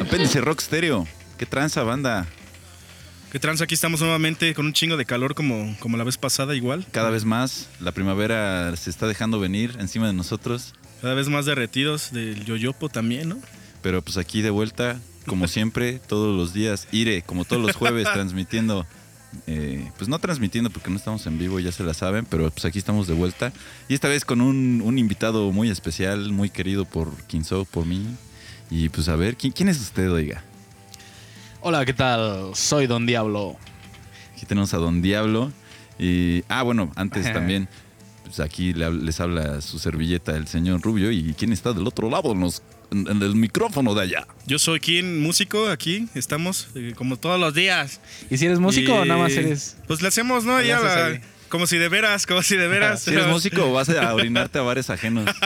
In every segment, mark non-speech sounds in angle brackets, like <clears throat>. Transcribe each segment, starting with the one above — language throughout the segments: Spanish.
Apéndice Rock Stereo. ¿Qué tranza, banda? ¿Qué trans? Aquí estamos nuevamente con un chingo de calor como, como la vez pasada igual. Cada vez más, la primavera se está dejando venir encima de nosotros. Cada vez más derretidos del yoyopo también, ¿no? Pero pues aquí de vuelta, como <laughs> siempre, todos los días. Ire, como todos los jueves, <laughs> transmitiendo. Eh, pues no transmitiendo porque no estamos en vivo, ya se la saben, pero pues aquí estamos de vuelta. Y esta vez con un, un invitado muy especial, muy querido por Kinso, por mí. Y pues a ver, ¿quién, quién es usted, oiga? Hola, ¿qué tal? Soy Don Diablo. Aquí tenemos a Don Diablo. Y, ah, bueno, antes <laughs> también, pues aquí les habla su servilleta, el señor Rubio. ¿Y quién está del otro lado en, los- en- en el micrófono de allá? Yo soy quien músico aquí, estamos eh, como todos los días. ¿Y si eres músico o nada más eres.? Pues le hacemos, ¿no? Ya la- como si de veras, como si de veras. Si eres músico o vas a orinarte a bares ajenos. <laughs>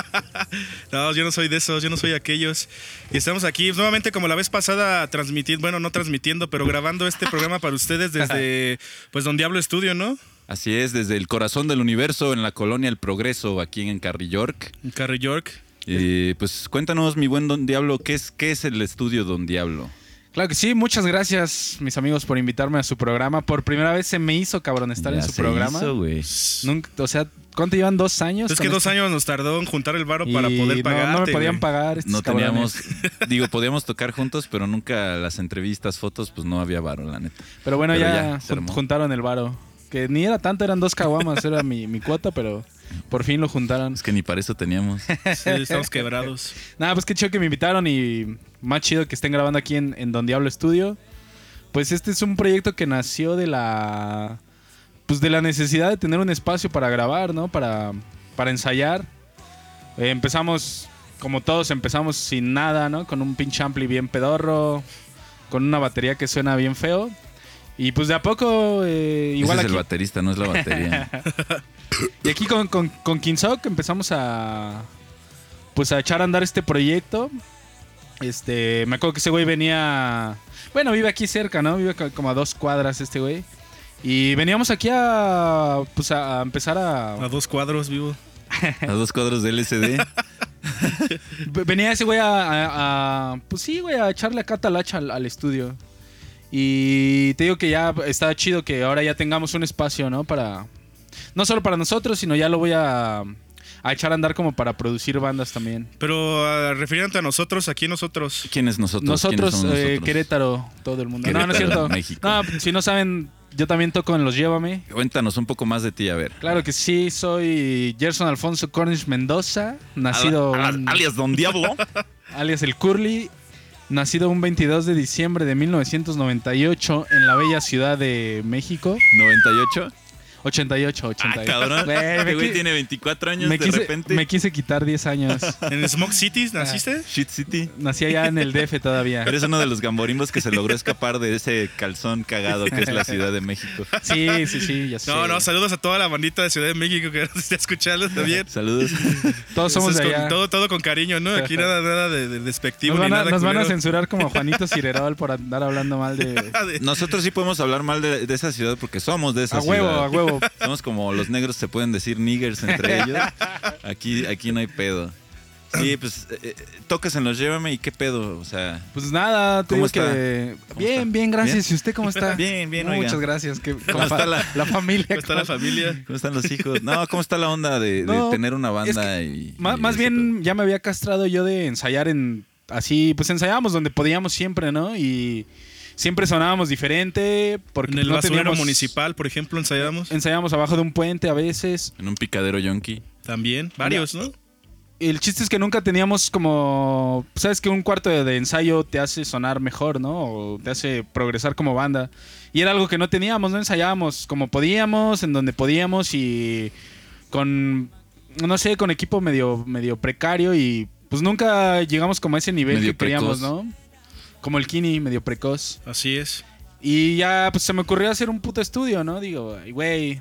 No, yo no soy de esos, yo no soy aquellos. Y estamos aquí nuevamente como la vez pasada transmitiendo, bueno, no transmitiendo, pero grabando este programa para ustedes <laughs> desde pues Don Diablo Estudio, ¿no? Así es, desde el corazón del universo en la colonia El Progreso, aquí en Carry York. En Carrie York. Y pues cuéntanos, mi buen Don Diablo, ¿qué es, qué es el estudio Don Diablo? Claro que sí, muchas gracias, mis amigos, por invitarme a su programa. Por primera vez se me hizo, cabrón, estar Ya en su se programa. hizo, güey. Nunca, o sea, ¿cuánto llevan? ¿Dos años? Es que dos esto? años nos tardó en juntar el varo para poder no- pagar. No, me podían pagar. estos No cabrones. teníamos, <laughs> digo, podíamos tocar juntos, pero nunca las entrevistas, fotos, pues no había varo, la neta. Pero bueno, Pero ya, ya, juntaron el varo. Que ni era tanto, eran dos caguamas, era mi, mi cuota, pero por fin lo juntaron. Es que ni para eso teníamos. <laughs> Sí, estamos quebrados. Nada, pues qué chido que me invitaron y más chido que estén grabando aquí en, en Don Diablo Studio. Pues este es un proyecto que nació de la. Pues de la necesidad de tener un espacio para grabar, ¿no? Para, para ensayar. Eh, empezamos, como todos, empezamos sin nada, ¿no? Con un pinche ampli bien pedorro. Con una batería que suena bien feo. Y pues de a poco, eh, igual Ese es aquí. el baterista, no es la batería. <laughs> Y aquí con, con, con Kinsok empezamos a. Pues a echar a andar este proyecto. Este. Me acuerdo que ese güey venía. Bueno, vive aquí cerca, ¿no? Vive co- como a dos cuadras este güey. Y veníamos aquí a. Pues a, empezar a. A dos cuadros vivo. A dos cuadros de LCD. <laughs> Venía ese güey a, a- a- Pues sí, güey, a echarle acá talacha al, al estudio. Y te digo que ya está chido que ahora ya tengamos un espacio, ¿no? Para. No solo para nosotros, sino ya lo voy a. A echar a andar como para producir bandas también. Pero ah, refiriéndote a nosotros, aquí nosotros. ¿Quién es nosotros? Nosotros, ¿Quiénes eh, nosotros? Querétaro, todo el mundo. no, no es cierto. México. No, si no saben, yo también toco en Los Llévame. Cuéntanos un poco más de ti, a ver. Claro que sí, soy Gerson Alfonso Cornish Mendoza, nacido Al- al- un- alias Don Diablo. <laughs> alias el Curly, nacido un 22 de diciembre de 1998 en la bella ciudad de México. 98. 88, Ah, 88. cabrón. Güey, Este güey tiene 24 años me de quise, repente. me quise quitar 10 años. <laughs> ¿En Smoke City naciste? Shit City. Nací allá en el DF todavía. Eres uno de los gamborimbos que se logró escapar de ese calzón cagado que es la <laughs> Ciudad de México. Sí, sí, sí, ya sé. No, no, saludos a toda la bandita de Ciudad de México que nos está escuchando también. <laughs> Saludos. Todos somos de con- allá. todo, todo con cariño, ¿no? Aquí nada, nada de, de despectivo Nos van, ni a, nada. nos van a censurar como a Juanito Cirerol por andar hablando mal de... De- Nosotros sí podemos hablar mal de, de esa ciudad porque somos de esa A huevo, ciudad. a huevo. Somos como los negros se pueden decir niggers entre ellos. Aquí, aquí no hay pedo. Sí, pues eh, eh, tocas en los llévame y qué pedo, o sea. Pues nada, te ¿Cómo digo que... ¿Cómo Bien, está? bien, gracias. ¿Bien? ¿Y usted cómo está? Bien, bien, Muchas oiga. gracias. Que, ¿Cómo está la- familia? ¿Cómo está la ¿cómo- familia? ¿Cómo están los hijos? No, ¿cómo está la onda de, de No, tener una es banda que y. Má- y más bien ya me había castrado yo de ensayar en... Así, pues ensayábamos donde podíamos siempre, ¿no? Y siempre sonábamos diferente porque En el no basurero teníamos- municipal, por ejemplo, ensayamos. Ensayábamos abajo de un puente a veces. En un picadero yonki. También, varios, ¿no? El chiste es que nunca teníamos como... Sabes que un cuarto de, de ensayo te hace sonar mejor, ¿no? O te hace progresar como banda. Y era algo que no teníamos, ¿no? Ensayábamos como podíamos, en donde podíamos y con... No sé, con equipo medio, medio precario y pues nunca llegamos como a ese nivel Medio que queríamos, precoz. ¿no? Como el Kini, medio precoz. Así es. Y ya pues se me ocurrió hacer un puto estudio, ¿no? Digo, "Ay, güey,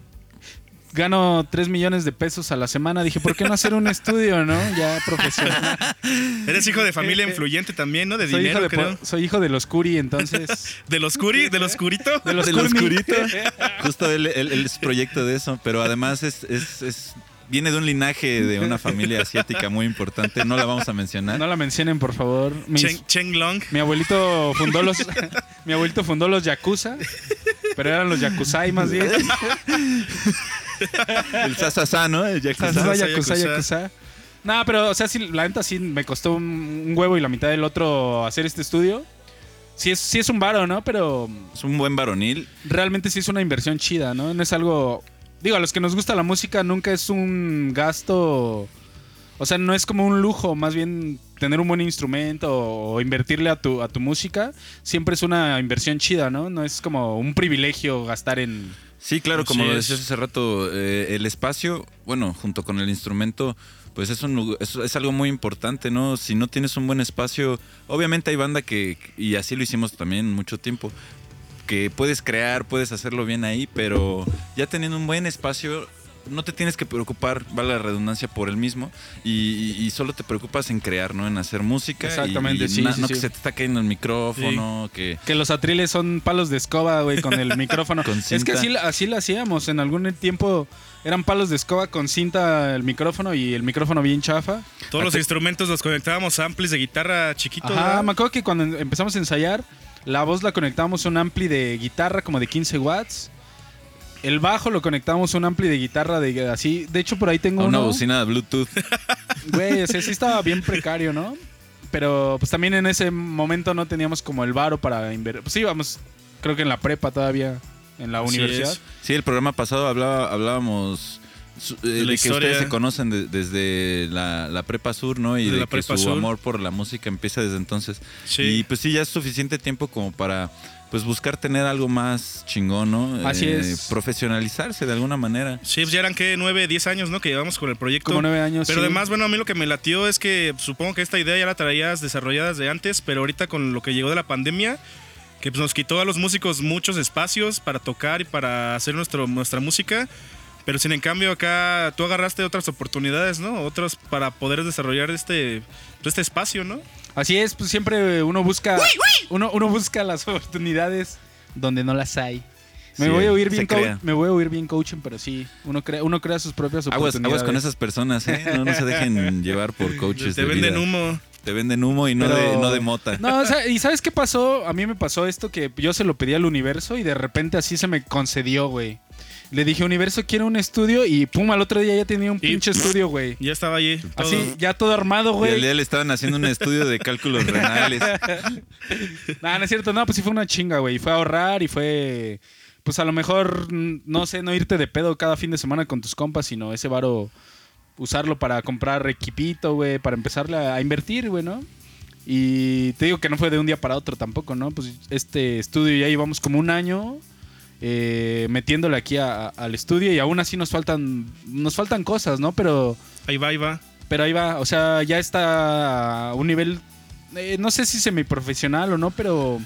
gano 3 millones de pesos a la semana. Dije, ¿por qué no hacer un estudio, no? Ya profesional. <laughs> Eres hijo de familia influyente también, ¿no? De soy, hijo dinero, de, creo. po- soy hijo de los Curi, entonces. <laughs> ¿De los curi? ¿De los curito? De los oscurito. <laughs> Justo él, él- él es proyecto de eso, pero además es, es, es viene de un linaje de una familia asiática muy importante. No la vamos a mencionar. No la mencionen, por favor. Mis- Chen, Chen Long. mi abuelito fundó los mi abuelito fundó los yakuza, pero eran los yakuzai más bien. El Sasasa, ¿no? El Yakuza. Yakuza, Yakuza, yakuza, yakuza. yakuza. No, pero, o sea, sí, la neta sí me costó un, un huevo y la mitad del otro hacer este estudio. Sí es, sí es un varo, ¿no? Pero Es un buen varonil. realmente sí es una inversión chida, ¿no? No es algo... Digo, a los que nos gusta la música nunca es un gasto... O sea, no es como un lujo, más bien tener un buen instrumento o invertirle a tu, a tu música siempre es una inversión chida, ¿no? No es como un privilegio gastar en... Sí, claro, como lo decías hace rato, eh, el espacio, bueno, junto con el instrumento, pues es, un, es, es algo muy importante, ¿no? Si no tienes un buen espacio, obviamente hay banda que, y así lo hicimos también mucho tiempo, que puedes crear, puedes hacerlo bien ahí, pero ya teniendo un buen espacio, no te tienes que preocupar, vale la redundancia, por el mismo, y, y- y solo te preocupas en crear, ¿no? En hacer música. Exactamente, y sí, na- sí, no sí. que se te está cayendo el micrófono, que... Que los atriles son palos de escoba, güey, con el <laughs> micrófono. Con es que así, así lo hacíamos. En algún tiempo eran palos de escoba con cinta el micrófono y el micrófono bien chafa. Todos los instrumentos los conectábamos a amplis de guitarra chiquito. Ajá, ¿verdad? me acuerdo que cuando empezamos a ensayar, la voz la conectábamos a un ampli de guitarra como de 15 watts. El bajo lo conectábamos a un ampli de guitarra de así. De hecho, por ahí tengo una uno. bocina de Bluetooth. <laughs> Güey, o sea, sí estaba bien precario, ¿no? Pero pues también en ese momento no teníamos como el varo para invertir. Pues íbamos, creo que en la prepa todavía, en la Así universidad. es. Sí, el programa pasado hablaba, hablábamos su- eh, de, la que historia. ustedes se conocen de- desde la, la prepa sur, ¿no? Y De de, la que prepa su sur. amor por la música empieza desde entonces. Sí. Y pues sí, ya es suficiente tiempo como para pues buscar tener algo más chingón, ¿no? Eh, Así es. Profesionalizarse de alguna manera. Sí, pues ya eran que nueve, diez años, ¿no? Que llevamos con el proyecto. Como nueve años. Pero sí. además, bueno, a mí lo que me latió es que supongo que esta idea ya la traías desarrolladas de antes, pero ahorita con lo que llegó de la pandemia, que pues, nos quitó a los músicos muchos espacios para tocar y para hacer nuestro, nuestra música. Pero sin en cambio acá tú agarraste otras oportunidades, ¿no? Otros para poder desarrollar este, pues, este espacio, ¿no? Así es, pues siempre uno busca, uno, uno busca las <laughs> oportunidades donde no las hay. Me Sí, voy a oír se bien, crea. me voy a oír bien coaching, pero sí, uno crea, uno crea sus propias Aguas, oportunidades. aguas con esas personas, ¿eh? No, no se dejen <laughs> llevar por coaches Te de venden vida. humo. Te venden humo y no, Pero- de, no de mota. No, o sea, ¿y sabes qué pasó? A mí me pasó esto que yo se lo pedí al universo y de repente así se me concedió, güey. Le dije, universo, quiero un estudio y pum, al otro día ya tenía un Y- pinche estudio, güey. Ya estaba allí. todo. Así, ya todo armado, Y al güey. día le estaban haciendo un estudio de cálculos <laughs> renales. <laughs> No, no es cierto, no, pues sí fue una chinga, güey. Fue ahorrar y fue, pues a lo mejor, mm, no sé, no irte de pedo cada fin de semana con tus compas, sino ese varo usarlo para comprar equipito, güey, para empezarle a, a invertir, güey, ¿no? Y te digo que no fue de un día para otro tampoco, ¿no? Pues este estudio ya llevamos como un año eh, metiéndole aquí a- a- al estudio y aún así nos faltan, nos faltan cosas, ¿no? Pero... Ahí va, ahí va. Pero ahí va, o sea, ya está a un nivel, eh, no sé si semiprofesional o no, pero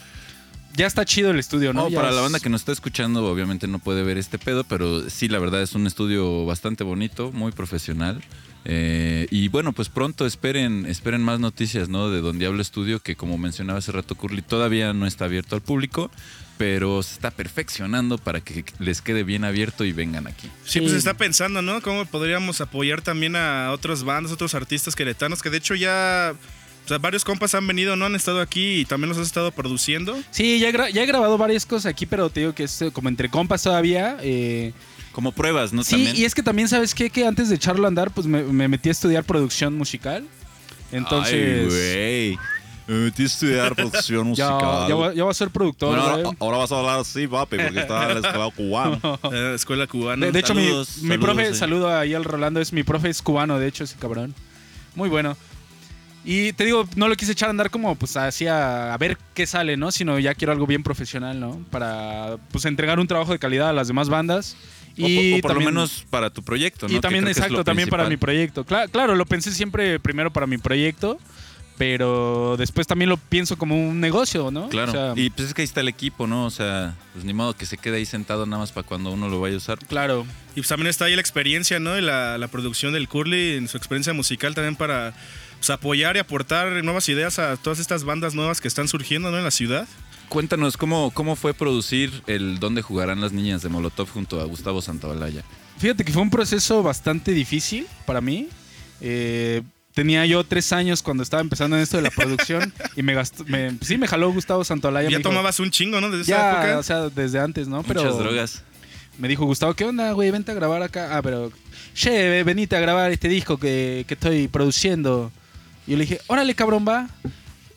ya está chido el estudio, ¿no? Para la banda que nos está escuchando, obviamente no puede ver este pedo, pero sí, la verdad es un estudio bastante bonito, muy profesional. Eh, y bueno, pues pronto esperen, esperen más noticias, ¿no? De Don Diablo Estudio, que como mencionaba hace rato Curly, todavía no está abierto al público, pero se está perfeccionando para que les quede bien abierto y vengan aquí. Sí, pues se está pensando, ¿no? Cómo podríamos apoyar también a otras bandas, otros artistas queretanos, que de hecho ya o sea, varios compas han venido, ¿no? Han estado aquí y también los has estado produciendo. Sí, ya, he gra- ya he grabado varias cosas aquí, pero te digo que es eh, como entre compas todavía. eh, Como pruebas, ¿no? sí, También. y es que también, ¿sabes qué? Que antes de echarlo a andar, pues me, me metí a estudiar producción musical. Entonces... Ay, güey. Me metí a estudiar producción <laughs> musical. ya, voy, ya voy a ser productor, Bueno, ahora, ahora vas a hablar así, papi, porque estaba en la escuela cubana. <laughs> eh, escuela cubana. De, de hecho, mi, Saludos, mi profe, sí. saludo ahí al Rolando, es mi profe, es cubano, de hecho, ese cabrón. Muy bueno. Y te digo, no lo quise echar a andar como pues así a, a ver qué sale, ¿no? Sino ya quiero algo bien profesional, ¿no? Para pues entregar un trabajo de calidad a las demás bandas. O, Y por- o por también- lo menos para tu proyecto, ¿no? Y también, exacto, también para mi proyecto. Cla- claro, lo pensé siempre primero para mi proyecto, pero después también lo pienso como un negocio, ¿no? Claro. O sea, y pues es que ahí está el equipo, ¿no? O sea, pues ni modo que se quede ahí sentado nada más para cuando uno lo vaya a usar. claro. Y pues también está ahí la experiencia, ¿no? Y la, la producción del Curly, en su experiencia musical también para pues, apoyar y aportar nuevas ideas a todas estas bandas nuevas que están surgiendo, ¿no? En la ciudad. cuéntanos, ¿cómo, ¿cómo fue producir el Dónde jugarán las niñas de Molotov junto a Gustavo Santaolalla? Fíjate que fue un proceso bastante difícil para mí. Eh, tenía yo tres años cuando estaba empezando en esto de la producción <laughs> y me gastó, me- sí me jaló Gustavo Santolaya. Ya dijo- tomabas un chingo, ¿no? Desde esa ya, época. o sea, desde antes, ¿no? Pero Muchas drogas. me dijo Gustavo, ¿qué onda, güey? Vente a grabar acá. Ah, pero, che, ve- venite a grabar este disco que, que estoy produciendo. Y yo le dije, órale, cabrón, va.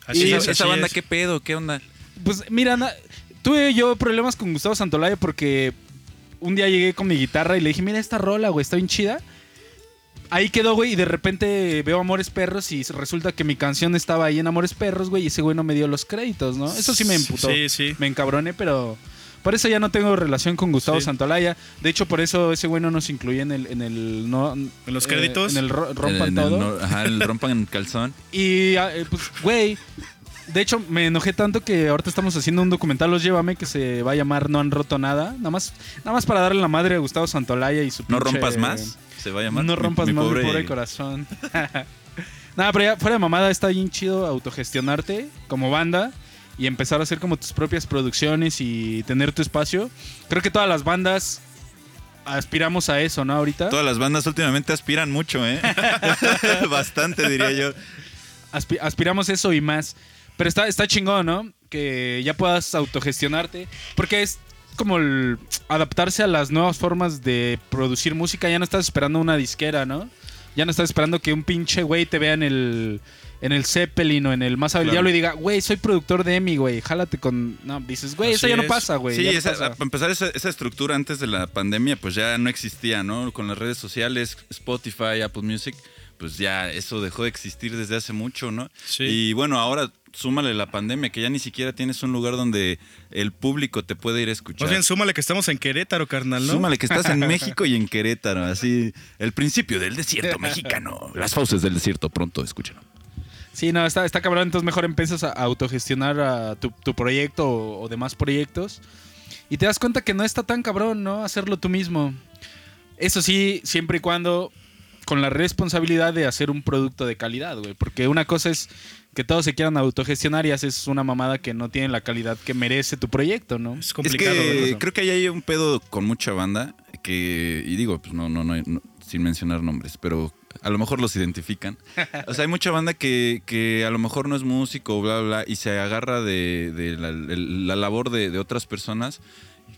Así Y es, esa así banda, es. ¿qué pedo? ¿Qué onda? Pues mira, na- tuve yo problemas con Gustavo Santolaya porque un día llegué con mi guitarra y le dije, mira esta rola, güey, está bien chida. Ahí quedó, güey, y de repente veo Amores Perros y resulta que mi canción estaba ahí en Amores Perros, güey, y ese güey no me dio los créditos, ¿no? Eso sí me emputó. Sí, sí. Me encabroné, pero por eso ya no tengo relación con Gustavo Sí. Santolaya. De hecho, por eso ese güey no nos incluye en el... En, el, no, ¿En los eh, créditos? en el ro- rompan En el todo. no- ajá, el <laughs> rompan el calzón. Y, ah, eh, pues, güey, de hecho me enojé tanto que ahorita estamos haciendo un documental, Los Llévame, que se va a llamar No han roto nada. Nada más, nada más para darle la madre a Gustavo Santolaya y su No pinche- rompas más. Se va a llamar. No Mi- rompas mi más pobre- mi pobre corazón. <laughs> Nada, pero ya fuera de mamada está bien chido autogestionarte como banda y empezar a hacer como tus propias producciones y tener tu espacio. Creo que todas las bandas aspiramos a eso, ¿no? Ahorita. Todas las bandas últimamente aspiran mucho, ¿eh? <laughs> Bastante, diría yo. Aspi- aspiramos eso y más. Pero está, está chingón, ¿no? Que ya puedas autogestionarte. Porque es como el adaptarse a las nuevas formas de producir música. Ya no estás esperando una disquera, ¿no? Ya no estás esperando que un pinche güey te vea en el, en el Zeppelin o en el Más del Claro. Diablo y diga, güey, soy productor de EMI, güey, jálate con... No, dices, güey, eso ya no pasa, güey. Sí, no esa- pasa". para empezar, esa, esa estructura antes de la pandemia, pues ya no existía, ¿no? Con las redes sociales, Spotify, Apple Music, pues ya eso dejó de existir desde hace mucho, ¿no? Sí. Y bueno, ahora súmale la pandemia, que ya ni siquiera tienes un lugar donde el público te puede ir a escuchar. Más bien, súmale que estamos en Querétaro, carnal, ¿no? Súmale que estás en <laughs> México y en Querétaro, así el principio del desierto mexicano. Las fauces del desierto, pronto, escúchalo. Sí, no, está, está cabrón. Entonces mejor empiezas a autogestionar a tu, tu proyecto o, o demás proyectos. Y te das cuenta que no está tan cabrón, ¿no? Hacerlo tú mismo. Eso sí, siempre y cuando con la responsabilidad de hacer un producto de calidad, güey. Porque una cosa es que todos se quieran autogestionar y haces una mamada que no tiene la calidad que merece tu proyecto, ¿no? Es complicado, es que creo que ahí hay un pedo con mucha banda que, y digo, pues no, no, no, no, sin mencionar nombres, pero a lo mejor los identifican. <laughs> O sea, hay mucha banda que, que a lo mejor no es músico, bla, bla, y se agarra de, de la, el- la labor de, de otras personas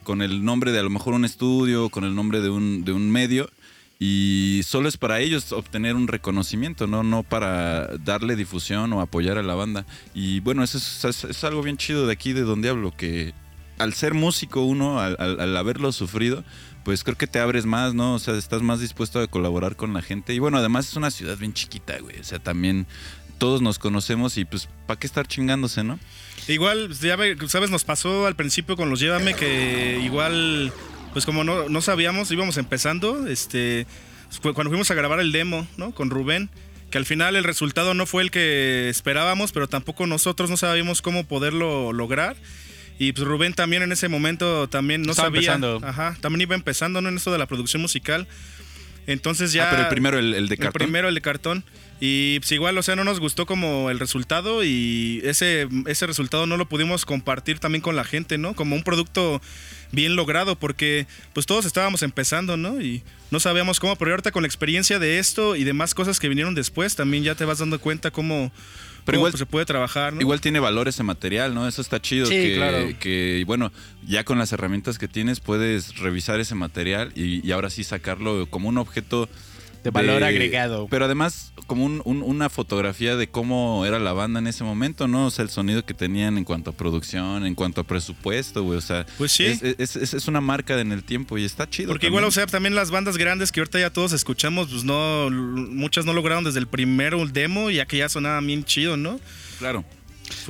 con el nombre de a lo mejor un estudio, con el nombre de un, de un medio. Y solo es para ellos obtener un reconocimiento, ¿no? No para darle difusión o apoyar a la banda. Y bueno, eso es, algo bien chido de aquí, de donde hablo, que al ser músico uno, al, al- al haberlo sufrido, pues creo que te abres más, ¿no? O sea, estás más dispuesto a colaborar con la gente. Y bueno, además es una ciudad bien chiquita, güey. O sea, también todos nos conocemos y pues, ¿para qué estar chingándose, no? Igual, ya sabes, nos pasó al principio con los Llévame que igual, pues como no, no sabíamos, íbamos empezando, este, fue cuando fuimos a grabar el demo, ¿no? Con Rubén, que al final el resultado no fue el que esperábamos, pero tampoco nosotros no sabíamos cómo poderlo lograr. Y pues Rubén también en ese momento también no Estaba sabía. empezando. Ajá, también iba empezando ¿no? en esto de la producción musical. Entonces ya. Ah, pero el primero, el, el de El cartón. primero, el de cartón. Y pues igual, o sea, no nos gustó como el resultado y ese, ese resultado no lo pudimos compartir también con la gente, ¿no? Como un producto bien logrado porque pues todos estábamos empezando, ¿no? Y no sabíamos cómo, pero ahorita con la experiencia de esto y demás cosas que vinieron después, también ya te vas dando cuenta cómo, Pero igual- pues, se puede trabajar, ¿no? Igual tiene valor ese material, ¿no? Eso está chido. Sí, que, claro. que, bueno, ya con las herramientas que tienes puedes revisar ese material y, y ahora sí sacarlo como un objeto De valor agregado. Pero además como un- un- una fotografía de cómo era la banda en ese momento, ¿no? O sea, el sonido que tenían en cuanto a producción, en cuanto a presupuesto, güey. O sea, Pues sí. es, es- es- es una marca en el tiempo y está chido. Porque igual, o sea, también las bandas grandes que ahorita ya todos escuchamos, pues no, muchas no lograron desde el primero el demo, ya que ya sonaba bien chido, ¿no? Claro.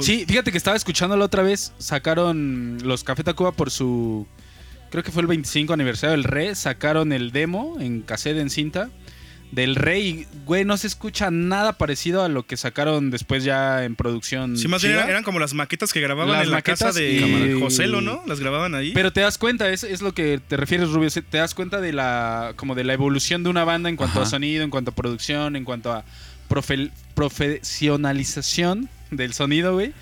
Sí, fíjate que estaba escuchando la otra vez, sacaron los Café Tacuba por su, creo que fue el 25 aniversario del Re, sacaron el demo en cassette en cinta del Rey, güey, no se escucha nada parecido a lo que sacaron después ya en producción. Sí, más bien eran, eran como las maquetas que grababan Las en la maquetas casa de y- Joselo, ¿no? Las grababan ahí. Pero te das cuenta, es, es lo que te refieres, Rubio, te das cuenta de la como de la evolución de una banda en cuanto Ajá. a sonido, en cuanto a producción, en cuanto a profe- profesionalización del sonido, güey.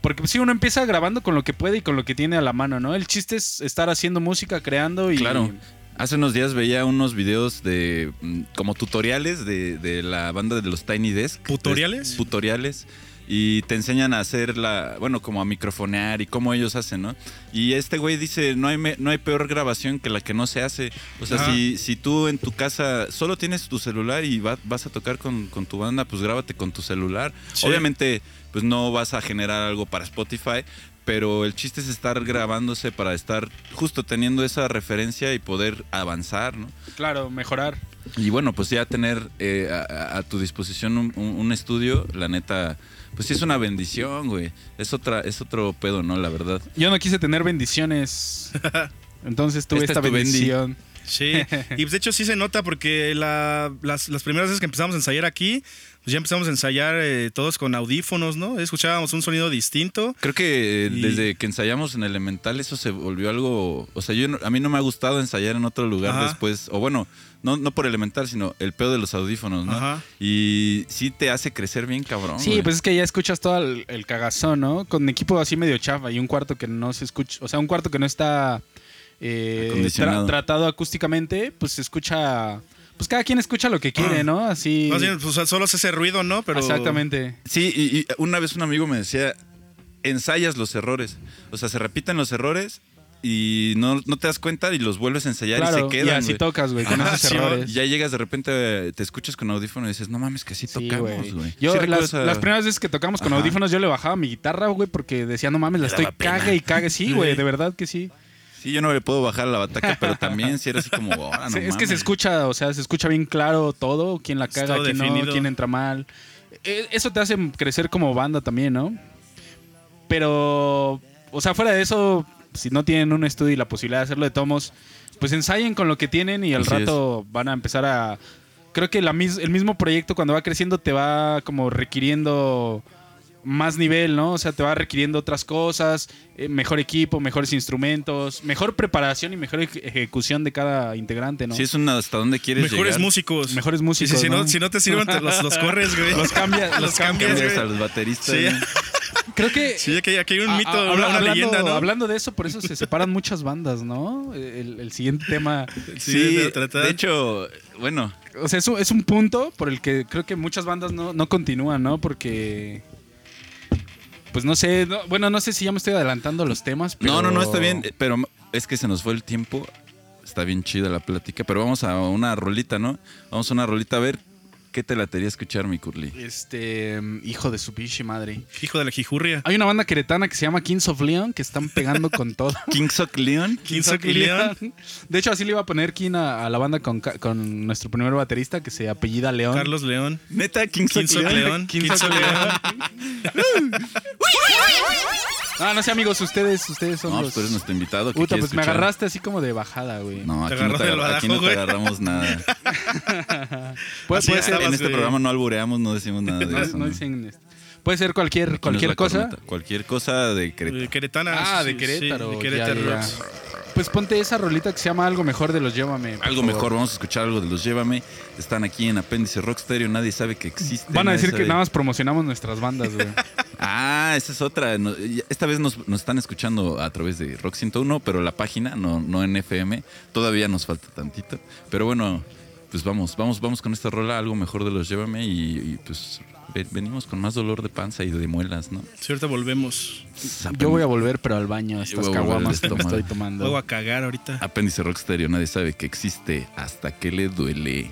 Porque si uno empieza grabando con lo que puede y con lo que tiene a la mano, ¿no? El chiste es estar haciendo música, creando y... Claro. Hace unos días veía unos videos de mm, como tutoriales de, de la banda de los Tiny Desk. ¿Tutoriales? Tutoriales. Y te enseñan a hacer la, bueno, como a microfonear y cómo ellos hacen, ¿no? Y este güey dice, no hay, me- no hay peor grabación que la que no se hace. O sea, si, si tú en tu casa solo tienes tu celular y va- vas a tocar con, con tu banda, pues grábate con tu celular. Sí. Obviamente, pues no vas a generar algo para Spotify, pero el chiste es estar grabándose para estar justo teniendo esa referencia y poder avanzar, ¿no? Claro, mejorar. Y bueno, pues ya tener eh, a, tu disposición un, estudio, la neta, pues sí es una bendición, güey. Es otra, es otro pedo, ¿no? La verdad. Yo no quise tener bendiciones. <laughs> Entonces tuve Esta esta, es tu bendi. Sí, y pues de hecho sí se nota porque la- las, las primeras veces que empezamos a ensayar aquí, pues ya empezamos a ensayar eh, todos con audífonos, ¿no? Escuchábamos un sonido distinto. Creo que eh, Y- desde que ensayamos en Elemental eso se volvió algo, o sea, yo a mí no me ha gustado ensayar en otro lugar Ajá. después, o bueno, no, no por Elemental, sino el pedo de los audífonos, ¿no? Ajá. Y sí te hace crecer bien cabrón. Sí, güey. pues es que ya escuchas todo el, el cagazón, ¿no? Con equipo así medio chafa y un cuarto que no se escucha, o sea, un cuarto que no está eh, tra- tratado acústicamente, pues se escucha, pues cada quien escucha lo que quiere, ¿no? Así. Más bien, pues solo es ese ruido, ¿no? Pero Exactamente. Sí, y, y una vez un amigo me decía, ensayas los errores. O sea, se repiten los errores y no, no te das cuenta y los vuelves a ensayar y se y, quedan. así güey. tocas, güey, con esos sí, errores. Y ya llegas de repente, te escuchas con audífono y dices, no mames, que así Sí, tocamos, güey. Yo Sí las, las primeras veces que tocamos con Ajá. audífonos yo le bajaba mi guitarra, güey, porque decía, no mames, la estoy pena. cague y cague. Sí, güey, de <laughs> verdad que sí. Sí, yo no le puedo bajar la bataca, pero también si era así como, "Ahora no <laughs> Sí, es que se mames". escucha, o sea, se escucha bien claro todo, quién la caga, quién no, quién entra mal. Eh, Eso te hace crecer como banda también, ¿no? Pero, o sea, fuera de eso, si no tienen un estudio y la posibilidad de hacerlo de tomos, pues ensayen con lo que tienen y al Así rato van a empezar a... Creo que la mis- el mismo proyecto cuando va creciendo te va como requiriendo más nivel, ¿no? O sea, te va requiriendo otras cosas, eh, mejor equipo, mejores instrumentos, mejor preparación y mejor eje- ejecución de cada integrante, ¿no? Sí, es una hasta dónde quieres mejores llegar. músicos. Mejores músicos, si, si no, ¿no? si no te sirven, te los, los corres, güey. Los cambia- <laughs> los cambias, Cambias güey. a los bateristas. Sí. <laughs> Creo que Sí, aquí, aquí hay un a- mito, a- una, habla- una hablando, leyenda, ¿no? Hablando de eso, por eso se separan muchas bandas, ¿no? El, el siguiente tema. Sí, Sí, de tratar. de hecho, bueno, O sea, es un, es un punto por el que creo que muchas bandas no, no continúan, ¿no? Porque. Pues no sé, no- bueno, no sé si ya me estoy adelantando los temas, pero... No, no, no, está bien, pero es que se nos fue el tiempo. Está bien chida la plática, pero vamos a una rolita, ¿no? Vamos a una rolita a ver qué te latería escuchar, mi Curly. Este, hijo de su pinche madre. Hijo de la jijurria. Hay una banda queretana que se llama Kings of Leon que están pegando con <laughs> todo. Kings of Leon. Kings of Leon. De hecho, así le iba a poner King a, a la banda con, con nuestro primer baterista que se apellida León. Carlos León. Neta, Kings, Kings of of Leon. León. Kings of Leon. Ah, no sé, amigos, ustedes, ustedes son No, los... pues tú eres nuestro invitado. ¿qué Puta, pues me agarraste así como de bajada, güey. No, Te aquí no te, aquí no te agarramos nada. <laughs> Puede, puede ser, en este programa no albureamos, no decimos nada de <laughs> eso. no ¿no? dicen esto. Puede ser cualquier, cualquier cosa. corneta. Cualquier cosa de Querétaro. Queretana. Ah, de Querétaro. sí, de Querétaro ya, Rocks. ya. Pues ponte esa rolita que se llama Algo Mejor de los Llévame. Algo favor. mejor, vamos a escuchar algo de los Llévame. Están aquí en Apéndice Rock Stereo, nadie sabe que existe. Van a decir que nada más promocionamos nuestras bandas, güey. <laughs> Ah, esa es otra. Esta vez nos, nos están escuchando a través de Rock 101, pero la página, no, no en FM. Todavía nos falta tantito. Pero bueno, pues vamos, vamos, vamos con esta rola, algo mejor de los Llévame. Y, y, pues ve- venimos con más dolor de panza y de muelas, ¿no? Sí, ahorita volvemos. Yo voy a volver, pero al baño, estas voy caguamas que me estoy tomando. Luego a cagar ahorita. Apéndice Rock Stereo, nadie sabe que existe hasta que le duele.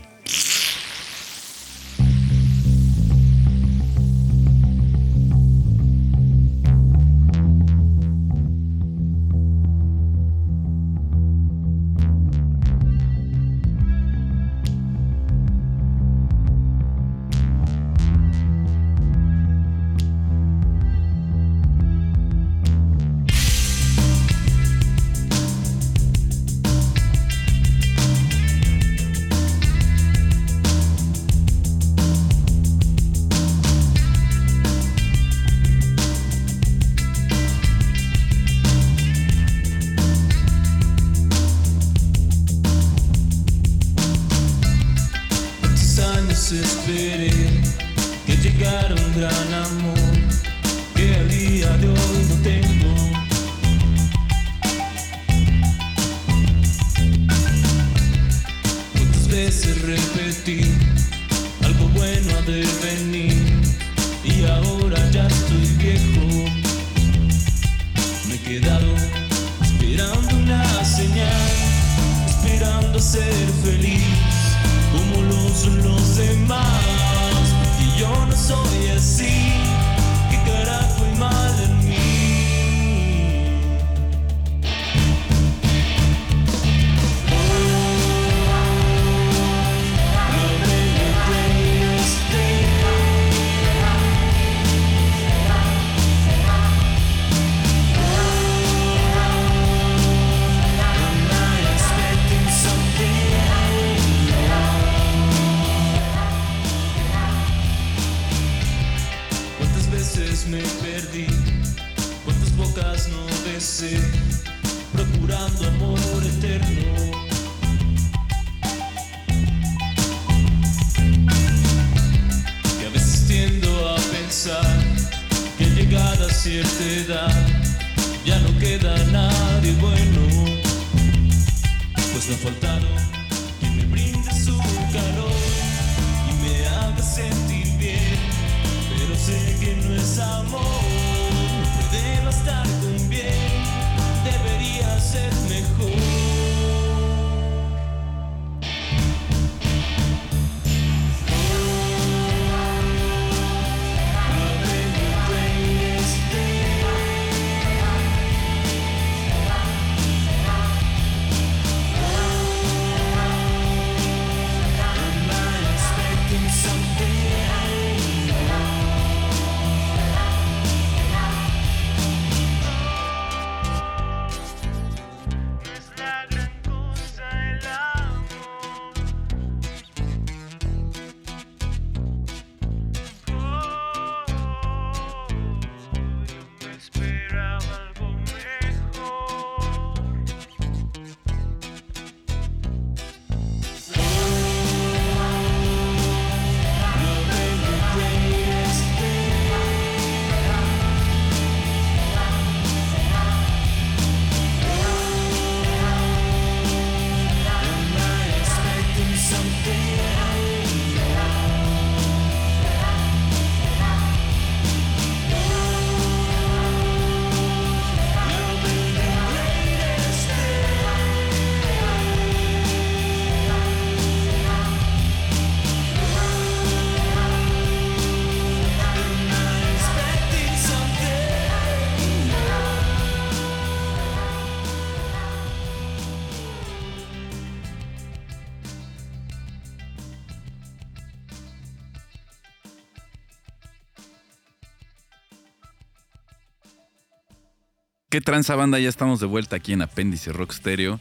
¿Qué tranza banda? Ya estamos de vuelta aquí en Apéndice Rock Stereo.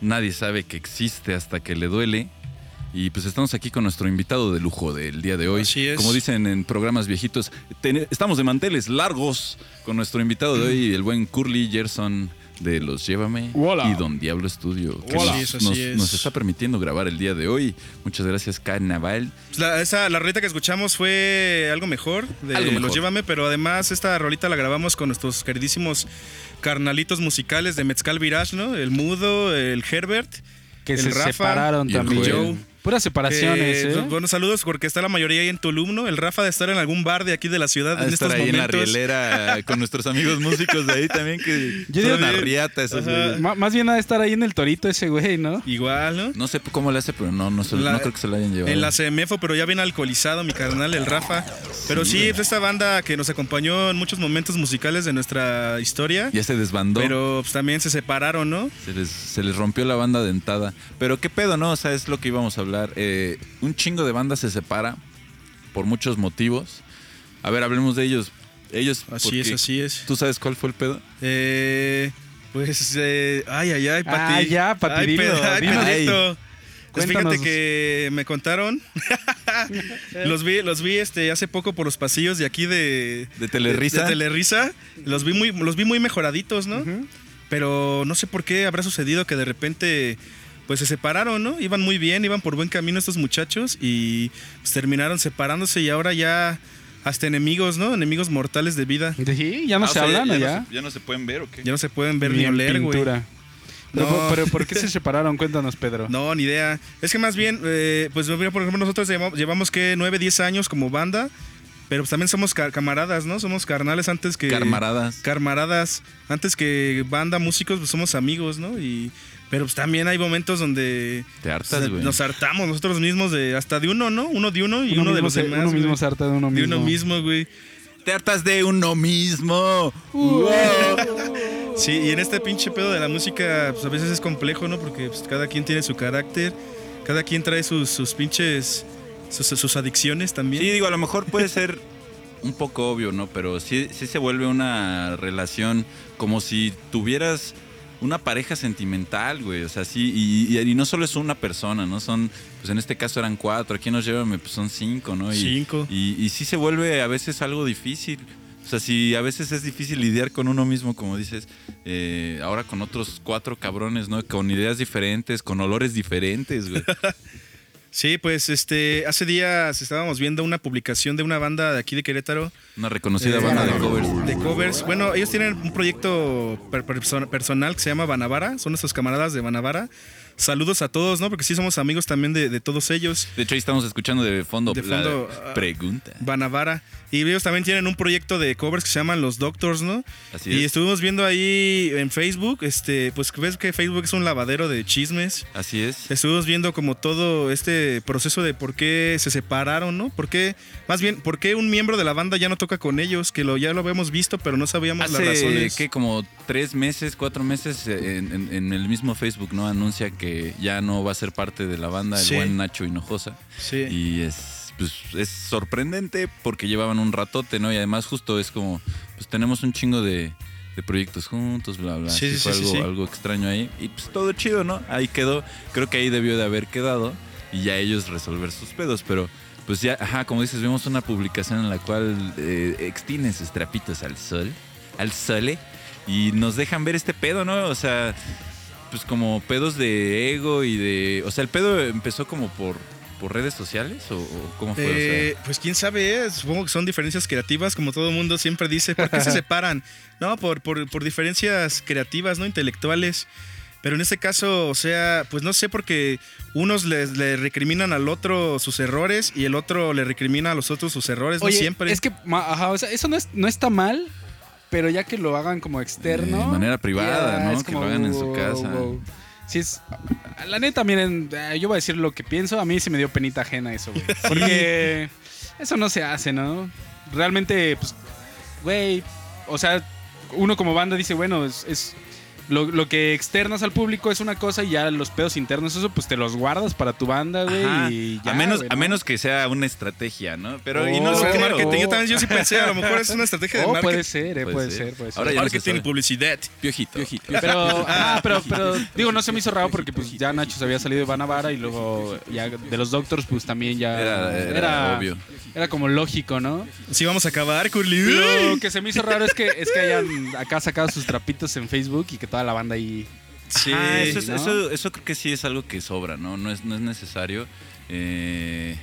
Nadie sabe que existe hasta que le duele. Y pues estamos aquí con nuestro invitado de lujo del día de hoy. Así es. Como dicen en programas viejitos, estamos de manteles largos con nuestro invitado de hoy, el buen Curly Gerson de Los Llévame Hola. y Don Diablo Studio, que Hola. nos, nos- es. nos está permitiendo grabar el día de hoy. Muchas gracias, Carnaval. Pues la, esa, la rolita que escuchamos fue algo mejor de Algo mejor. Los Llévame, pero además esta rolita la grabamos con nuestros queridísimos carnalitos musicales de Mezcal Virage, ¿no? El Mudo, el Herbert. Que el se Rafa separaron y el también. Joe. Puras separaciones, ¿eh? Buenos saludos porque está la mayoría ahí en Tulum, ¿no? El Rafa de estar en algún bar de aquí de la ciudad A en estar estos ahí en la rielera <laughs> con nuestros amigos músicos de ahí también, que Yo digo- una riata esos güeyes. Más bien ha de estar ahí en el torito ese güey, ¿no? Igual, ¿no? No sé cómo le hace, pero no, no, se- La- no creo que se lo hayan llevado. En la CMFO, pero ya bien alcoholizado mi carnal, el Rafa. Pero sí, pues esta banda que nos acompañó en muchos momentos musicales de nuestra historia. Ya se desbandó. Pero pues, también se separaron, ¿no? Se les, se les rompió la banda dentada. Pero qué pedo, ¿no? O sea, es lo que íbamos a hablar. Eh, un chingo de bandas se separa por muchos motivos. A ver, hablemos de ellos. Ellos. Así es, así es. ¿Tú sabes cuál fue el pedo? Eh, pues, eh, ay, ay, ay, Pati. Ah, ya, Pati, Ay, dilo, ay, dilo. Pues fíjate que me contaron. <laughs> los vi, los vi este hace poco por los pasillos de aquí de. ¿De Telerisa? De, de Telerisa. Los vi muy, los vi muy mejoraditos, ¿no? Pero no sé por qué habrá sucedido que de repente. Pues se separaron, ¿no? Iban muy bien, iban por buen camino estos muchachos y pues, terminaron separándose y ahora ya hasta enemigos, ¿no? Enemigos mortales de vida. Sí, ya no Ah, se o sea, hablan, ¿no? ya, Ya. No se, ya no se pueden ver o qué? Ya no se pueden ver Ni ni oler, güey. pintura. Pero, No. pero, ¿por qué se <laughs> separaron? Cuéntanos, Pedro. No, ni idea. Es que más bien, eh, pues mira, por ejemplo, nosotros llevamos, llevamos que 9, 10 años como banda pero pues también somos ca- camaradas, ¿no? Somos carnales antes que... Carmaradas. Carmaradas. Antes que banda, músicos, pues somos amigos, ¿no? Y... Pero pues también hay momentos donde Te hartas, güey. nos hartamos nosotros mismos de hasta de uno, ¿no? Uno de uno y Uno uno, de los se- demás. uno güey. mismo se harta de uno De mismo. uno mismo, güey. Te hartas de uno mismo. Sí, y en este pinche pedo de la música, pues a veces es complejo, ¿no? Porque pues, cada quien tiene su carácter, cada quien trae sus, sus pinches, sus, sus adicciones también. Sí, digo, a lo mejor puede ser un poco obvio, ¿no? Pero sí, sí se vuelve una relación como si tuvieras una pareja sentimental, güey. O sea, sí, y, y- y no solo es una persona, ¿no? Son, pues en este caso eran cuatro, aquí nos llevan, pues son cinco, ¿no? Y, Cinco. Y, y sí se vuelve a veces algo difícil. O sea, si a veces es difícil lidiar con uno mismo, como dices, eh, ahora con otros cuatro cabrones, ¿no? Con ideas diferentes, con olores diferentes, güey. <laughs> Sí, pues este, hace días estábamos viendo una publicación de una banda de aquí de Querétaro. Una reconocida eh, banda de covers. De covers. Bueno, ellos tienen un proyecto per- perso- personal que se llama Banavara. Son nuestros camaradas de Banavara. Saludos a todos, ¿no? Porque sí somos amigos también de, de todos ellos. De hecho, ahí estamos escuchando de fondo, De fondo, pregunta. Banavara. Y ellos también tienen un proyecto de covers que se llaman Los Doctors, ¿no? Así y es. estuvimos viendo ahí en Facebook, este, pues ves que Facebook es un lavadero de chismes. Así es. Estuvimos viendo como todo este proceso de por qué se separaron, ¿no? ¿Por qué, más bien, por qué un miembro de la banda ya no toca con ellos? Que lo, ya lo habíamos visto, pero no sabíamos las Hace razones. que como tres meses, cuatro meses eh, en, en- en el mismo Facebook, ¿no? Anuncia que ya no va a ser parte de la banda el Sí. buen Nacho Hinojosa. Sí. Y es, pues, es sorprendente porque llevaban un ratote, ¿no? Y además justo es como, pues tenemos un chingo de, de proyectos juntos, bla, bla. Sí, Sí, sí, fue sí, algo, sí, sí. algo extraño ahí. Y pues todo chido, ¿no? Ahí quedó. Creo que ahí debió de haber quedado y ya ellos resolver sus pedos, pero... Pues ya, ajá, como dices, vimos una publicación en la cual eh, extienden sus trapitos al sol, al sole, y nos dejan ver este pedo, ¿no? O sea, pues como pedos de ego y de... O sea, el pedo empezó como por, por redes sociales o, o cómo fue. O sea, Eh, pues quién sabe, eh, supongo que son diferencias creativas, como todo mundo siempre dice. ¿Por qué se <laughs> separan? No, por, por, por diferencias creativas, ¿no? Intelectuales. Pero en este caso, o sea, pues no sé, porque unos les, le recriminan al otro sus errores y el otro le recrimina a los otros sus errores, no Oye, siempre. es que, ajá, o sea, eso no, es, no está mal, pero ya que lo hagan como externo. De manera privada, ya ¿no? es Que lo hagan en su casa. Sí, es. La neta, miren, eh, yo voy a decir lo que pienso. A mí se me dio penita ajena eso, güey. <laughs> Porque eso no se hace, ¿no? Realmente, pues, güey, o sea, uno como banda dice, bueno, es. es- lo, lo que externas al público es una cosa y ya los pedos internos, eso pues te los guardas para tu banda, güey. Y ya, a, menos, güey, a ¿no? menos que sea una estrategia, ¿no? Pero Oh, y no No lo sé, creo. marketing. Yo Oh. también yo sí pensé, a lo mejor es una estrategia de Oh, marketing. puede ser, eh, Puede puede, ser. ser, puede ser. Ahora ya no marketing y sabe. publicidad. Piojito. Piojito. <laughs> Pero, ah, pero, pero, <laughs> digo, no se me hizo raro porque pues ya Nacho se había salido de Banavara y luego ya de los Doctors pues también ya Era, era obvio. era como lógico, ¿no? Sí, vamos a acabar, Curly. Lo que se me hizo raro es que es que hayan acá sacado sus trapitos en Facebook y que toda la banda ahí Sí. Ajá, eso, es- ¿no? eso, eso creo que sí es algo que sobra, ¿no? No es, no es necesario. Eh,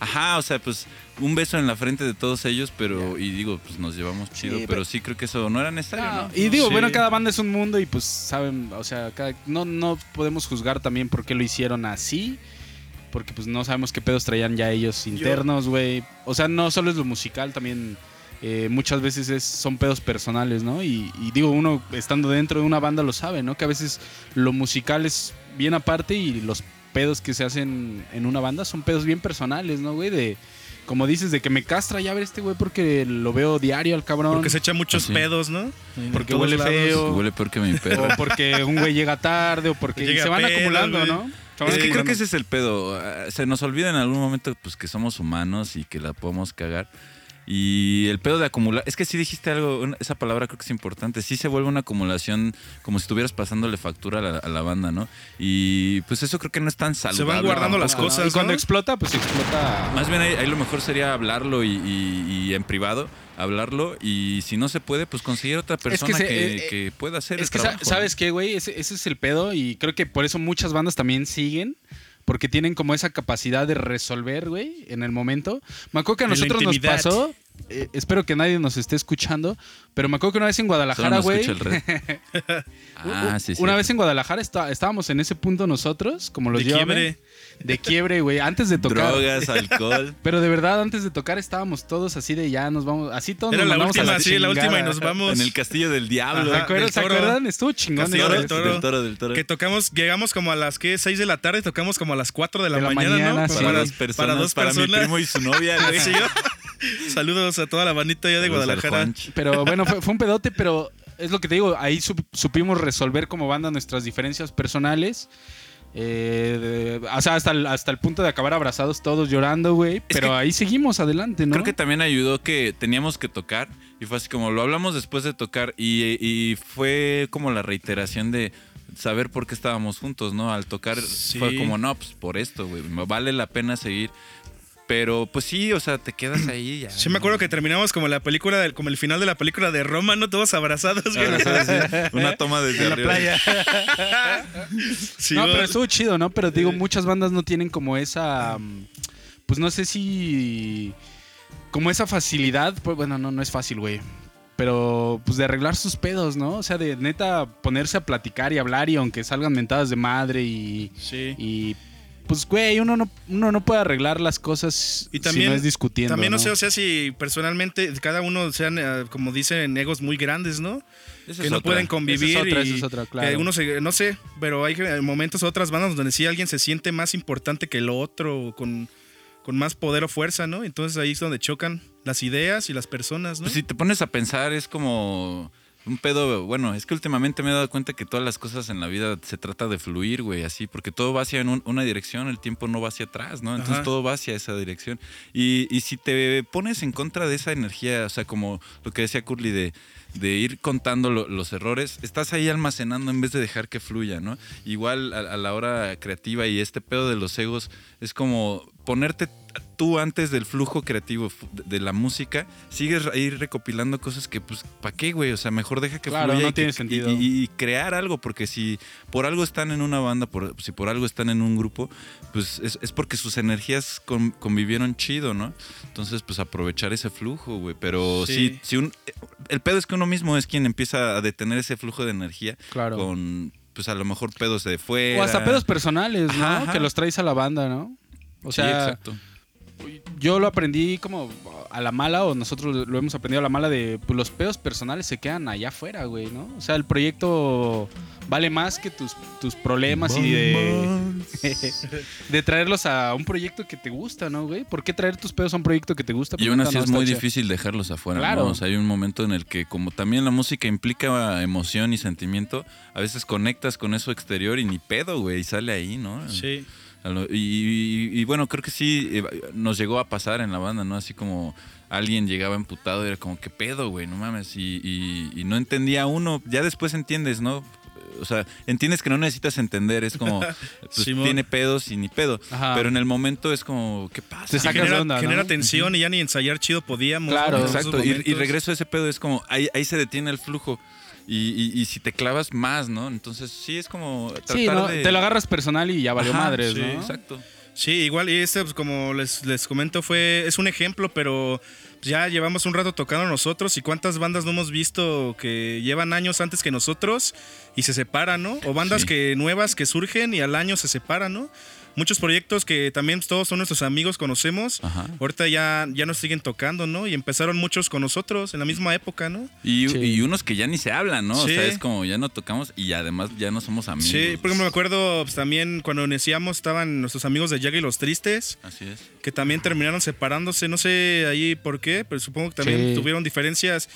ajá, o sea, pues un beso en la frente de todos ellos, pero, y digo, pues nos llevamos chido, Sí, pero, pero- sí creo que eso no era necesario, No, ¿no? y digo, Sí. bueno, cada banda es un mundo y pues saben, o sea, cada- no, no podemos juzgar también por qué lo hicieron así. Porque pues no sabemos qué pedos traían ya ellos internos, güey. O sea, no solo es lo musical, también eh, muchas veces es, son pedos personales, ¿no? Y, y digo, uno estando dentro de una banda lo sabe, ¿no? Que a veces lo musical es bien aparte y los pedos que se hacen en una banda son pedos bien personales, ¿no, güey? De, como dices, de que me castra ya ver este güey porque lo veo diario al cabrón. Porque se echa muchos Así. pedos, ¿no? Porque huele lados. feo. Huele peor que mi perro. O porque un güey llega tarde, o porque <laughs> Llega se van pedo, acumulando, güey. ¿no? Se van Es que creo que ese es el pedo. Ah, Se nos olvida en algún momento pues que somos humanos y que la podemos cagar. Y el pedo de acumular, es que sí dijiste algo, una- esa palabra creo que es importante, sí se vuelve una acumulación como si estuvieras pasándole factura a la, a la banda, ¿no? Y pues eso creo que no es tan saludable. guardando las cosas, Y cuando ¿no? explota, pues explota. Más bien ahí, ahí lo mejor sería hablarlo y, y- y en privado, hablarlo y si no se puede, pues conseguir otra persona que, se- que, eh, eh, pueda hacer Es el que, trabajo. ¿sabes qué, güey? Ese, ese es el pedo y creo que por eso muchas bandas también siguen. Porque tienen como esa capacidad de resolver, güey, en el momento. Me acuerdo que a nosotros nos pasó. Eh, espero que nadie nos esté escuchando. Pero me acuerdo que una vez en Guadalajara, no güey. <laughs> ah, sí, sí. Una vez en Guadalajara está- estábamos en ese punto nosotros, como los De quiebre. de quiebre, güey. Antes de tocar. Drogas, alcohol. <laughs> Pero de verdad, antes de tocar estábamos todos así de ya nos vamos. Así todos Era nos la a última, sí, la última y nos vamos. En el castillo del diablo. Ajá, ¿Se acuerdan? del ¿Se toro. acuerdan? Estuvo chingón. Castillo del. Toro. Del toro, del toro. Que tocamos, llegamos como a las ¿qué? 6 de la tarde y tocamos como a las 4 de la, De la mañana, mañana, ¿no? sí. Para Para, dos personas, para dos para personas. mi primo y su novia. <laughs> güey. Saludos a toda la bandita ya de Saludos Guadalajara. Pero <laughs> bueno, fue, fue un pedote, pero es lo que te digo, ahí sup- supimos resolver como banda nuestras diferencias personales. Eh, de- o sea, hasta el, hasta el punto de acabar abrazados todos llorando, güey. Pero que- ahí seguimos adelante, ¿no? Creo que también ayudó que teníamos que tocar y fue así como lo hablamos después de tocar y, y fue como la reiteración de saber por qué estábamos juntos, ¿no? Al tocar Sí. fue como, no, pues por esto, güey, me vale la pena seguir. Pero pues sí, o sea, te quedas ahí ya. Sí, me acuerdo que terminamos como la película, del- como el final de la película de Roma, ¿no? Todos abrazados, güey. <laughs> Una toma desde en la arriba. playa. <laughs> Sí, no, pero estuvo chido, ¿no? Pero digo, muchas bandas no tienen como esa. Pues no sé si. Como esa facilidad. Pues bueno, no, no es fácil, güey. Pero pues de arreglar sus pedos, ¿no? O sea, de neta ponerse a platicar y hablar y aunque salgan mentadas de madre y. Sí. Y. Pues, güey, uno no, uno no puede arreglar las cosas Y también- si no es discutiendo. También no, ¿no? sé, o sea, si personalmente cada uno sean, eh, como dicen, egos muy grandes, ¿no? Esa que es no otra. pueden convivir. Esa es otra, y esa es otra, que claro. uno se, no sé, pero hay momentos, otras bandas donde sí alguien se siente más importante que el otro, con, con más poder o fuerza, ¿no? Entonces ahí es donde chocan las ideas y las personas, ¿no? Pues si te pones a pensar, es como un pedo. Bueno, es que últimamente me he dado cuenta que todas las cosas en la vida se trata de fluir, güey, así, porque todo va hacia un- una dirección, el tiempo no va hacia atrás, ¿no? Entonces Ajá. todo va hacia esa dirección. Y, y si te pones en contra de esa energía, o sea, como lo que decía Curly de de ir contando lo- los errores, estás ahí almacenando en vez de dejar que fluya, ¿no? Igual a, a la hora creativa y este pedo de los egos es como ponerte tú antes del flujo creativo de- la música, sigues ahí recopilando cosas que, pues, ¿para qué, güey? O sea, mejor deja que Claro, fluya no y, tiene sentido. y- y crear algo, porque si por algo están en una banda, por, si por algo están en un grupo, pues es, es porque sus energías con- convivieron chido, ¿no? Entonces, pues aprovechar ese flujo, güey. Pero Sí. sí, si un, el pedo es que uno mismo es quien empieza a detener ese flujo de energía Claro. con, pues a lo mejor pedos de fuera. O hasta pedos personales, ¿no? Ajá, ajá. Que los traes a la banda, ¿no? O Sí, sea, exacto. Yo lo aprendí como a la mala, o nosotros lo hemos aprendido a la mala de pues, los pedos personales se quedan allá afuera, güey, ¿no? O sea, el proyecto vale más que tus, tus problemas y de, <laughs> de traerlos a un proyecto que te gusta, ¿no, güey? ¿Por qué traer tus pedos a un proyecto que te gusta? Y aún así no es muy difícil dejarlos afuera. Claro. ¿no? O sea, hay un momento en el que como también la música implica emoción y sentimiento, a veces conectas con eso exterior y ni pedo, güey, y sale ahí, ¿no? Sí. A lo- Y, y- y bueno, creo que sí eh, nos llegó a pasar en la banda, ¿no? Así como alguien llegaba emputado y era como, ¿qué pedo, güey? No mames. Y, y- y no entendía uno. Ya después entiendes, ¿no? O sea, entiendes que no necesitas entender. Es como, <laughs> pues tiene pedos y ni pedo. Ajá. Pero en el momento es como, ¿qué pasa? Te sacas genera, onda, ¿no? genera tensión y ya ni ensayar chido podíamos. Claro. Exacto, y, regreso a ese pedo, es como, ahí, ahí se detiene el flujo. Y, y- y si te clavas más, ¿no? Entonces sí es como tratar Sí, ¿no? de... Te lo agarras personal y ya valió madres, sí, ¿no? Exacto. Sí, igual, y este, pues, como les, les comento, fue es un ejemplo, pero ya llevamos un rato tocando nosotros y cuántas bandas no hemos visto que llevan años antes que nosotros y se separan, ¿no? O bandas Sí. que nuevas que surgen y al año se separan, ¿no? Muchos proyectos que también todos son nuestros amigos, conocemos. Ajá. Ahorita ya, ya nos siguen tocando, ¿no? Y empezaron muchos con nosotros en la misma época, ¿no? Y, Sí. y unos que ya ni se hablan, ¿no? O Sí. sea, es como ya no tocamos y además ya no somos amigos. Sí, por ejemplo, me acuerdo pues, también cuando iniciamos estaban nuestros amigos de Jack y los Tristes. Así es. que también terminaron separándose, no sé ahí por qué, pero supongo que también Sí. tuvieron diferencias,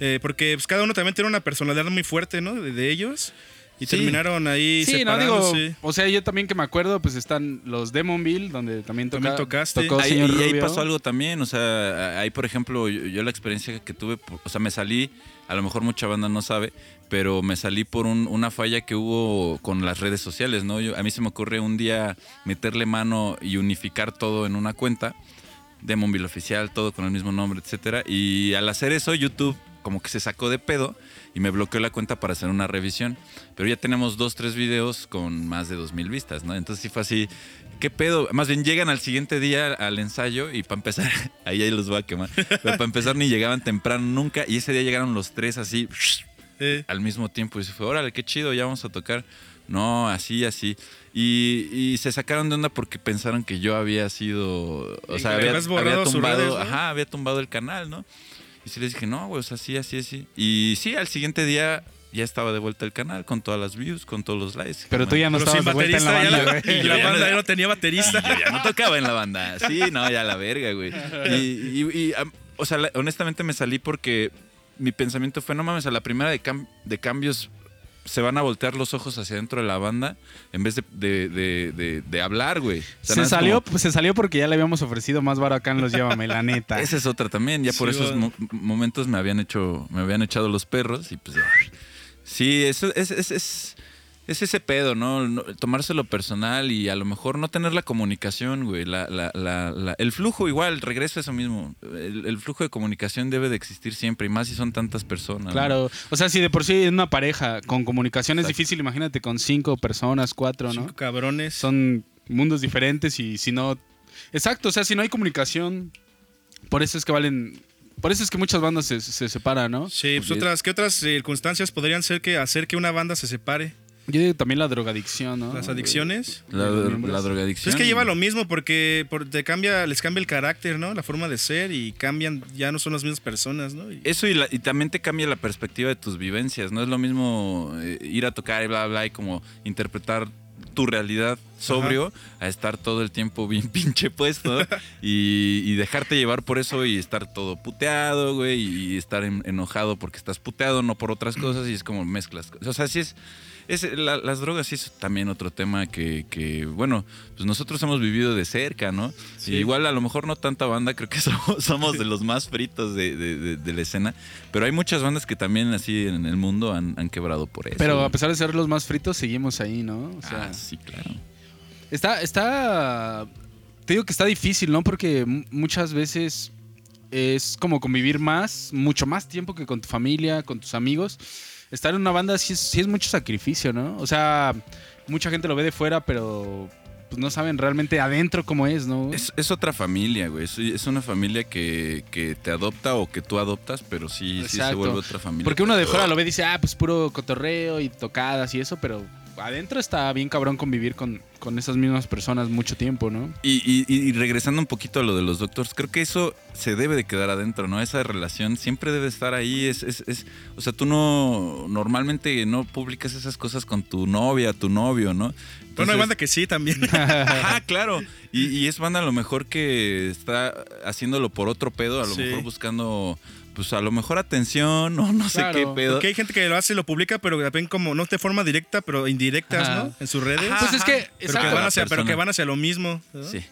eh, porque pues, cada uno también tiene una personalidad muy fuerte, ¿no? De, de ellos, y Sí. terminaron ahí Sí, no digo, o sea, yo también que me acuerdo, pues están los Demonville, donde también, toca, También tocaste. tocó Ahí, señor y ahí pasó algo también, o sea, ahí por ejemplo, yo, yo la experiencia que tuve, o sea, me salí, a lo mejor mucha banda no sabe, pero me salí por un- una falla que hubo con las redes sociales, ¿no? Yo- a mí se me ocurre un día meterle mano y unificar todo en una cuenta de móvil oficial, todo con el mismo nombre, etcétera, y al hacer eso YouTube como que se sacó de pedo y me bloqueó la cuenta para hacer una revisión. Pero ya tenemos dos, tres videos con más de dos mil vistas, ¿no? Entonces sí fue así, ¿qué pedo? Más bien llegan al siguiente día al ensayo y para empezar, <laughs> ahí ahí los voy a quemar, pero para empezar ni llegaban temprano nunca y ese día llegaron los tres así <sniffs> Eh, al mismo tiempo y se fue, órale, qué chido, ya vamos a tocar. no, así, así. Y, y se sacaron de onda porque pensaron que yo había sido, o sea, había, tumbado, redes, ¿no? ajá, había tumbado el canal, ¿no? Y sí les dije, no, güey, o sea, así, así, así. Y sí, al siguiente día ya estaba de vuelta el canal con todas las views, con todos los likes. Pero tú ya no estabas de vuelta en la banda, güey. <laughs> y Yo la ya banda no- ya no tenía baterista. Yo <laughs> ya no tocaba en la banda. Sí, no, ya la verga, güey. Y, y- o sea, la- honestamente me salí porque mi pensamiento fue, no mames, a la primera de, cam- de cambios se van a voltear los ojos hacia adentro de la banda en vez de, de, de- de- de hablar, güey. O sea, Se salió, como- se salió porque ya le habíamos ofrecido más baro acá en los Llévame, la neta. <laughs> esa es otra también. Ya por esos mo- momentos me habían hecho, me habían echado los perros y pues. Sí, eso es, es, es, es ese pedo, ¿no? No- Tomárselo personal y a lo mejor no tener la comunicación, güey. La, la, la, la- el flujo igual, regreso a eso mismo. El, el flujo de comunicación debe de existir siempre y más si son tantas personas. ¿no? Claro, o sea, si de por sí en una pareja con comunicación es difícil, imagínate con cinco personas, cuatro, ¿no? Cinco cabrones. Son mundos diferentes y si no... Exacto, o sea, si no hay comunicación, por eso es que valen... Por eso es que muchas bandas se, se separan, ¿no? Sí, pues otras, ¿qué otras circunstancias podrían ser que hacer que una banda se separe? Yo digo también la drogadicción, ¿no? Las adicciones. La, la Pues drogadicción. es que lleva lo mismo porque por- te cambia, les cambia el carácter, ¿no? La forma de ser y cambian, ya no son las mismas personas, ¿no? Y- Eso y, la- y también te cambia la perspectiva de tus vivencias. No es lo mismo eh, ir a tocar y bla, bla, bla, y como interpretar tu realidad sobrio a estar todo el tiempo bien <laughs> pinche puesto y, y dejarte llevar por eso y estar todo puteado, güey, y estar en- enojado porque estás puteado, no por otras cosas, y es como mezclas. O sea, sí es. Es la- las drogas sí es también otro tema que, que, bueno, pues nosotros hemos vivido de cerca, ¿no? Sí. Y igual a lo mejor no tanta banda, creo que <laughs> somos, somos de los más fritos de, de- de- de la escena, pero hay muchas bandas que también así en el mundo han, han quebrado por eso. Pero a pesar de ser los más fritos, seguimos ahí, ¿no? O sea, ah, sí, claro. Está, está. Te digo que está difícil, ¿no? Porque muchas veces es como convivir más, mucho más tiempo que con tu familia, con tus amigos. Estar en una banda sí es, sí es mucho sacrificio, ¿no? O sea, mucha gente lo ve de fuera, pero pues no saben realmente adentro cómo es, ¿no? Es, es otra familia, güey. Es, es una familia que, que te adopta o que tú adoptas, pero sí, sí se vuelve otra familia. Porque uno de fuera lo ve y dice, ah, pues puro cotorreo y tocadas y eso, pero adentro está bien cabrón convivir con, con esas mismas personas mucho tiempo, ¿no? Y, y- y regresando un poquito a lo de los doctores, creo que eso se debe de quedar adentro, ¿no? Esa relación siempre debe estar ahí. Es, es, es- o sea, tú no normalmente no publicas esas cosas con tu novia, tu novio, ¿no? bueno, hay Entonces- banda que sí también. Ajá, <laughs> <laughs> claro. Y, y es banda a lo mejor que está haciéndolo por otro pedo, a lo Sí. mejor buscando, pues a lo mejor atención <laughs> o no sé qué pedo. Porque hay gente que lo hace y lo publica, pero también como no de forma directa, pero indirectas, Ajá. ¿no? En sus redes. Ajá, Pues es que, pero, que van hacia, pero que van hacia lo mismo. ¿no? Sí.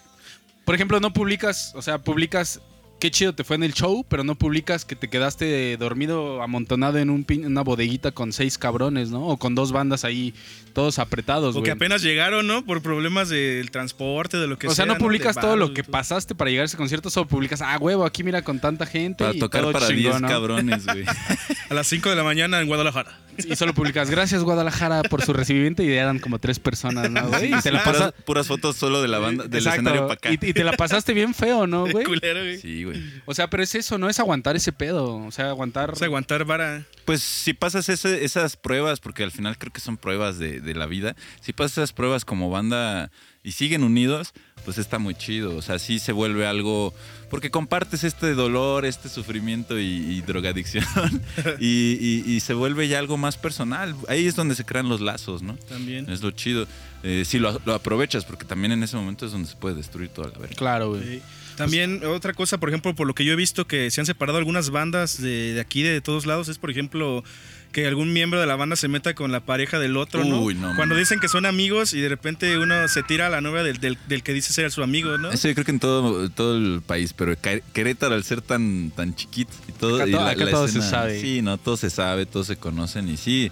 Por ejemplo, no publicas, o sea, publicas qué chido te fue en el show, pero no publicas que te quedaste dormido amontonado en un pin- una bodeguita con seis cabrones, ¿no? O con dos bandas ahí, todos apretados, O que güey. apenas llegaron, ¿no? Por problemas del transporte, de lo que O sea, no publicas todo lo que todo. pasaste para llegar a ese concierto, solo publicas, ah, huevo, aquí mira con tanta gente. Para y tocar todo para 10 chingón, ¿no? cabrones, güey. <laughs> A las 5 de la mañana en Guadalajara. Y solo publicas, gracias Guadalajara por su recibimiento y eran como tres personas, ¿no, güey? Y te la puras, pasas... puras fotos solo de la banda, del Exacto, escenario para acá. Y, y te la pasaste bien feo, ¿no, <laughs> güey? Culero, güey. Güey. O sea, pero es eso, no es aguantar ese pedo. O sea, aguantar. O sea, aguantar vara. Pues si pasas ese- esas pruebas, porque al final creo que son pruebas de, de la vida, si pasas esas pruebas como banda y siguen unidos, pues está muy chido. O sea, sí se vuelve algo, porque compartes este dolor, este sufrimiento y, y drogadicción, <laughs> y, y- y se vuelve ya algo más personal. Ahí es donde se crean los lazos, ¿no? También. Es lo chido. Eh, si lo, lo aprovechas, porque también en ese momento es donde se puede destruir toda la verga. Claro, güey. Sí. También otra cosa, por ejemplo, por lo que yo he visto que se han separado algunas bandas de, de aquí, de todos lados, es por ejemplo que algún miembro de la banda se meta con la pareja del otro, ¿no? Uy, no, Cuando dicen que son amigos y de repente uno se tira a la novia del, del- del que dice ser su amigo, ¿no? Eso yo creo que en todo, todo el país, pero Querétaro al ser tan, tan chiquito y todo. Acá y to- acá todo se sabe. Sí, no, todo se sabe, todos se conocen y sí.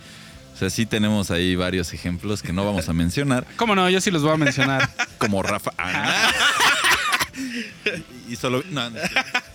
O sea, sí tenemos ahí varios ejemplos que no vamos a mencionar, ¿Cómo no? Yo sí los voy a mencionar. <laughs> como Rafa. Ah, <laughs> y solo. No, no,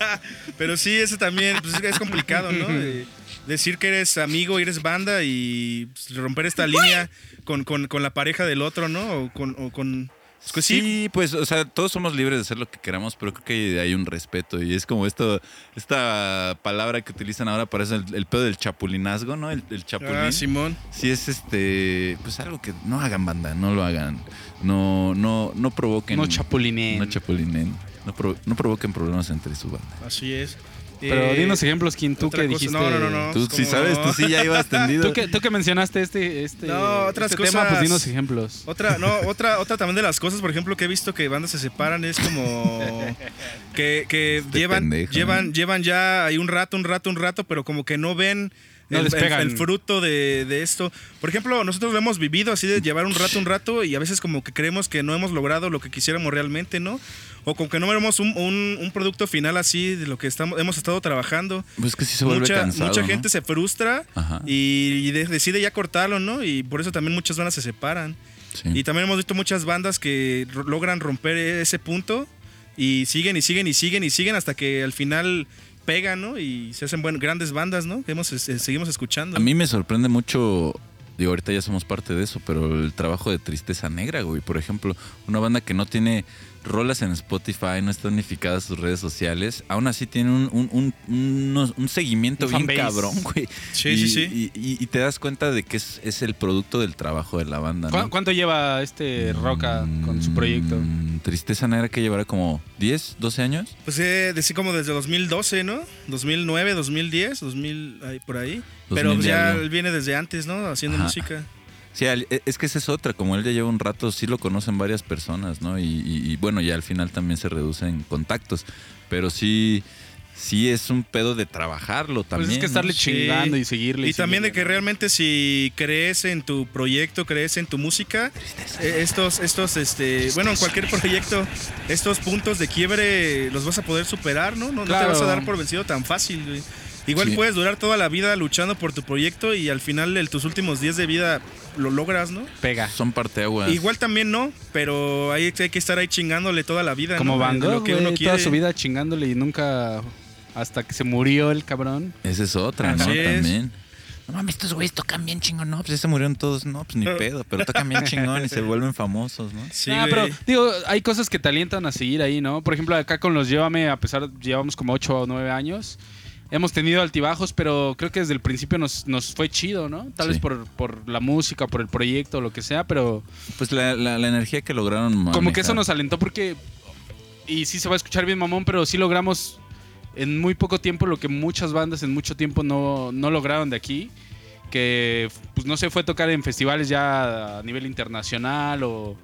<laughs> Pero sí, eso también pues, es complicado, ¿no? De- decir que eres amigo y eres banda y pues, romper esta línea con, con- con la pareja del otro, ¿no? O con, o con, Sí. sí, pues, o sea, todos somos libres de hacer lo que queramos, pero creo que hay un respeto y es como esto, esta palabra que utilizan ahora para eso, el, el pedo del chapulinazgo, ¿no? El, el chapulín. Ah, Simón. Sí es este, pues algo que no hagan banda, no lo hagan, no, no, no provoquen, No chapulinen. no chapulinen, no, pro- no provoquen problemas entre su banda. Así es. Pero Eh, dinos ejemplos, ¿quién tú que dijiste? no, no, no, no. Tú ¿cómo sí sabes, no? tú sí ya ibas <laughs> tendido. Tú que, tú que mencionaste este, este, No, otras este tema, pues cosas. dinos ejemplos. Otra, no, otra, otra también de las cosas, por ejemplo, que he visto que bandas se separan es como que, que Este llevan, pendejo, llevan, ¿no? llevan ya ahí un rato, un rato, un rato, pero como que no ven No el, les el- el fruto de, de esto. Por ejemplo, nosotros lo hemos vivido así de llevar un rato, un rato, y a veces como que creemos que no hemos logrado lo que quisiéramos realmente, ¿no? O como que no vemos un, un- un producto final así de lo que estamos, hemos estado trabajando. Pues es que sí se vuelve mucha cansado, mucha ¿no? gente se frustra y, y de- decide ya cortarlo, ¿no? Y por eso también muchas bandas se separan. Sí. Y también hemos visto muchas bandas que logran romper ese punto y siguen y siguen y siguen y siguen hasta que al final pegan, ¿no? Y se hacen buen- grandes bandas, ¿no? Que hemos, eh, seguimos escuchando. A mí me sorprende mucho, digo, ahorita ya somos parte de eso, pero el trabajo de Tristeza Negra, güey. Por ejemplo, una banda que no tiene rolas en Spotify, no está unificada a sus redes sociales, aún así tiene un, un, un- unos- un seguimiento Un bien fanbase. cabrón, güey. Sí, y, sí, sí. Y, y- y te das cuenta de que es, es el producto del trabajo de la banda, ¿Cu- ¿no? ¿Cuánto lleva este Roca con su proyecto? Mm, Tristeza Negra que llevará como 10, 12 años. Pues eh, decir como desde 2012, ¿no? 2009, 2010, 2000, ahí, por ahí. 2000 Pero pues ya él viene desde antes, ¿no? Haciendo Ajá. música. Sí, e- es que esa es otra, como él ya lleva un rato, sí lo conocen varias personas, ¿no? Y, y- y, bueno, ya al final también se reducen contactos, pero sí, sí es un pedo de trabajarlo también. pues es que estarle ¿no? Sí. chingando y seguirle. Y también de que realmente si crees en tu proyecto, crees en tu música, eh, estos, estos, este, bueno, en cualquier proyecto, estos puntos de quiebre los vas a poder superar, ¿no? No, no te vas a dar por vencido tan fácil, güey. Igual Sí. puedes durar toda la vida luchando por tu proyecto y al final de tus últimos días de vida lo logras, ¿no? Pega. Son parteaguas. Igual también no, pero hay, hay que estar ahí chingándole toda la vida. Como ¿no? Van Gogh, lo que uno toda quiere. su vida chingándole y nunca... Hasta que se murió el cabrón. Esa es otra, ¿no? Es. También. No mames, estos güeyes tocan bien chingón, no, pues ya se murieron todos, no, pues ni pedo, pero tocan bien chingón y se <laughs> vuelven famosos, ¿no? Sí, Ah, güey. pero digo, hay cosas que te alientan a seguir ahí, ¿no? Por ejemplo, acá con los Llévame, a pesar, llevamos como 8 o 9 años. Hemos tenido altibajos, pero creo que desde el principio nos, nos fue chido, ¿no? Tal Sí. vez por, por la música, por el proyecto, lo que sea, pero Pues la, la- la energía que lograron como que eso manejar. nos alentó porque, y sí se va a escuchar bien mamón, pero sí logramos en muy poco tiempo lo que muchas bandas en mucho tiempo no, no lograron de aquí, que pues no se fue tocar en festivales ya a nivel internacional o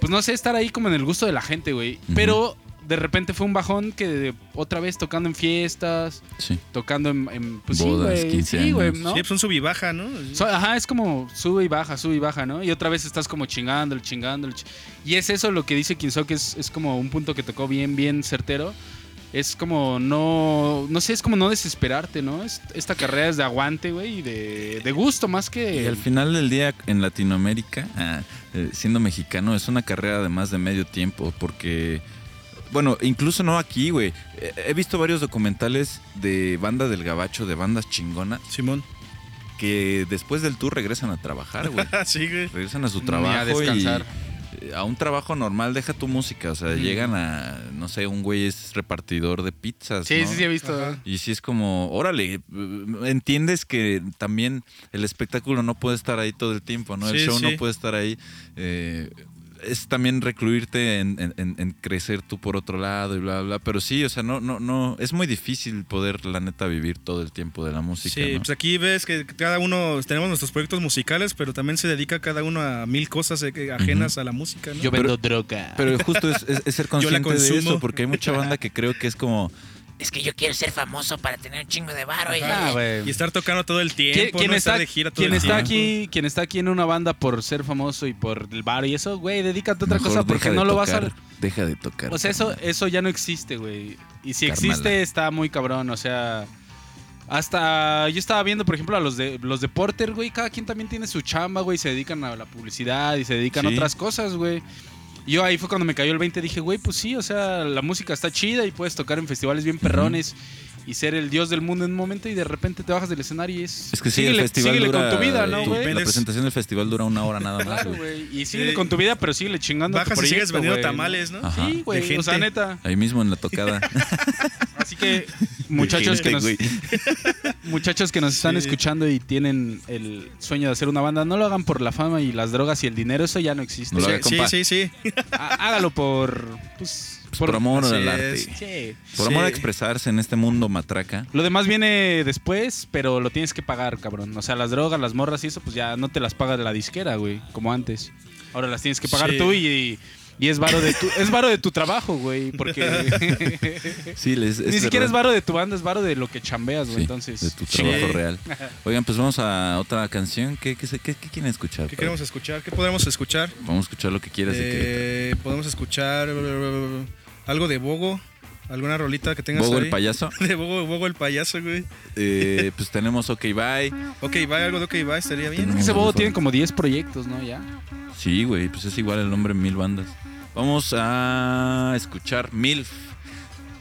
pues no sé, estar ahí como en el gusto de la gente, güey. Pero de repente fue un bajón que otra vez tocando en fiestas, Sí. tocando en, en- pues Bodas, sí, güey, 15 sí. Sí, pues un sub y baja, ¿no? So- ajá, es como sube y baja, sube y baja, ¿no? Y otra vez estás como chingándole, chingándole. chi- Y es eso lo que dice Kinso, que es, es como un punto que tocó bien, bien certero. Es como no, no sé, es como no desesperarte, ¿no? Es- esta carrera es de aguante, güey, y de, de gusto más que... Y al final del día en Latinoamérica, ah, eh, siendo mexicano, es una carrera de más de medio tiempo, porque, bueno, incluso no aquí, güey. He visto varios documentales de banda del gabacho, de bandas chingonas, Simón. que después del tour regresan a trabajar, güey. <laughs> sí, güey. Regresan a su Ni a trabajo descansar. y eh, a un trabajo normal deja tu música, o sea, llegan a, no sé, un güey es repartidor de pizzas, Sí, ¿no? sí, sí, he visto. Ajá. Y sí es como, órale, eh, entiendes que también el espectáculo no puede estar ahí todo el tiempo, ¿no? El Sí, show sí. no puede estar ahí. eh, es también recluirte en, en- en- en crecer tú por otro lado y bla, bla, bla. Pero sí, o sea, no, no, no, es muy difícil poder, la neta, vivir todo el tiempo de la música, Sí, ¿no? pues aquí ves que cada uno tenemos nuestros proyectos musicales, pero también se dedica cada uno a mil cosas eh, que- ajenas a la música, ¿no? Yo vendo droga. Pero justo es, es- es ser <laughs> Yo la consciente de eso, porque hay mucha banda que creo que es como, Es que yo quiero ser famoso para tener un chingo de varo. y- Ah, güey. y estar tocando todo el ¿Quién, tiempo, quién ¿no? está, estar de gira todo quién el está tiempo. aquí, quien está aquí en una banda por ser famoso y por el bar y eso, güey, dedícate a otra mejor cosa porque no lo vas a... Deja de tocar. O sea, eso, eso ya no existe, güey. Y si existe, está muy cabrón. O sea, hasta yo estaba viendo, por ejemplo, a los de los de Porter, güey. Cada quien también tiene su chamba, güey. Se dedican a la publicidad y se dedican a otras cosas, güey. Yo ahí fue cuando me cayó el 20. Dije, güey, pues sí, o sea, la música está chida y puedes tocar en festivales bien perrones. y ser el dios del mundo en un momento y de repente te bajas del escenario y es... Es que sí, el síguele- festival síguele dura... con tu vida, ¿no, tu- güey? La presentación del festival dura una hora nada más, Claro, güey. Y síguele Sí. con tu vida, pero síguele chingando a tu Bajas y sigues proyecto, vendiendo tamales, ¿no? Ajá. Sí, güey. O sea, neta. Ahí mismo en la tocada. <laughs> Así que, <laughs> muchachos que nos, <laughs> muchachos que nos están Sí. escuchando y tienen el sueño de hacer una banda, no lo hagan por la fama y las drogas y el dinero, eso ya no existe. No lo Sí, haga, sí, sí, sí. Há- Hágalo por. Pues, Pues por amor al arte. Sí. Por Sí. amor a expresarse en este mundo matraca. Lo demás viene después, pero lo tienes que pagar, cabrón. O sea, las drogas, las morras y eso, pues ya no te las paga de la disquera, güey, como antes. Ahora las tienes que pagar Sí. tú y, y es varo de tu es varo de tu trabajo, güey, porque Sí, les, es ni siquiera es varo de tu banda, es varo de lo que chambeas, güey. Sí, Entonces, de tu Sí. trabajo real. Oigan, pues vamos a otra canción. ¿Qué, qué, se- qué- qué quieren escuchar? ¿Qué padre? queremos escuchar? ¿Qué podemos escuchar? Vamos a escuchar lo que quieras. Eh, podemos escuchar eh, algo de Bogo, alguna rolita que tengas Bogo ahí. el payaso. <laughs> De Bogo, Bogo el payaso, güey. Eh, pues tenemos OK Bye. Ok, va, algo de ok, va, estaría bien. Tenemos- ese bobo tiene como 10 proyectos, ¿no? Ya. Sí, güey, pues es igual el nombre en mil bandas. Vamos a escuchar MILF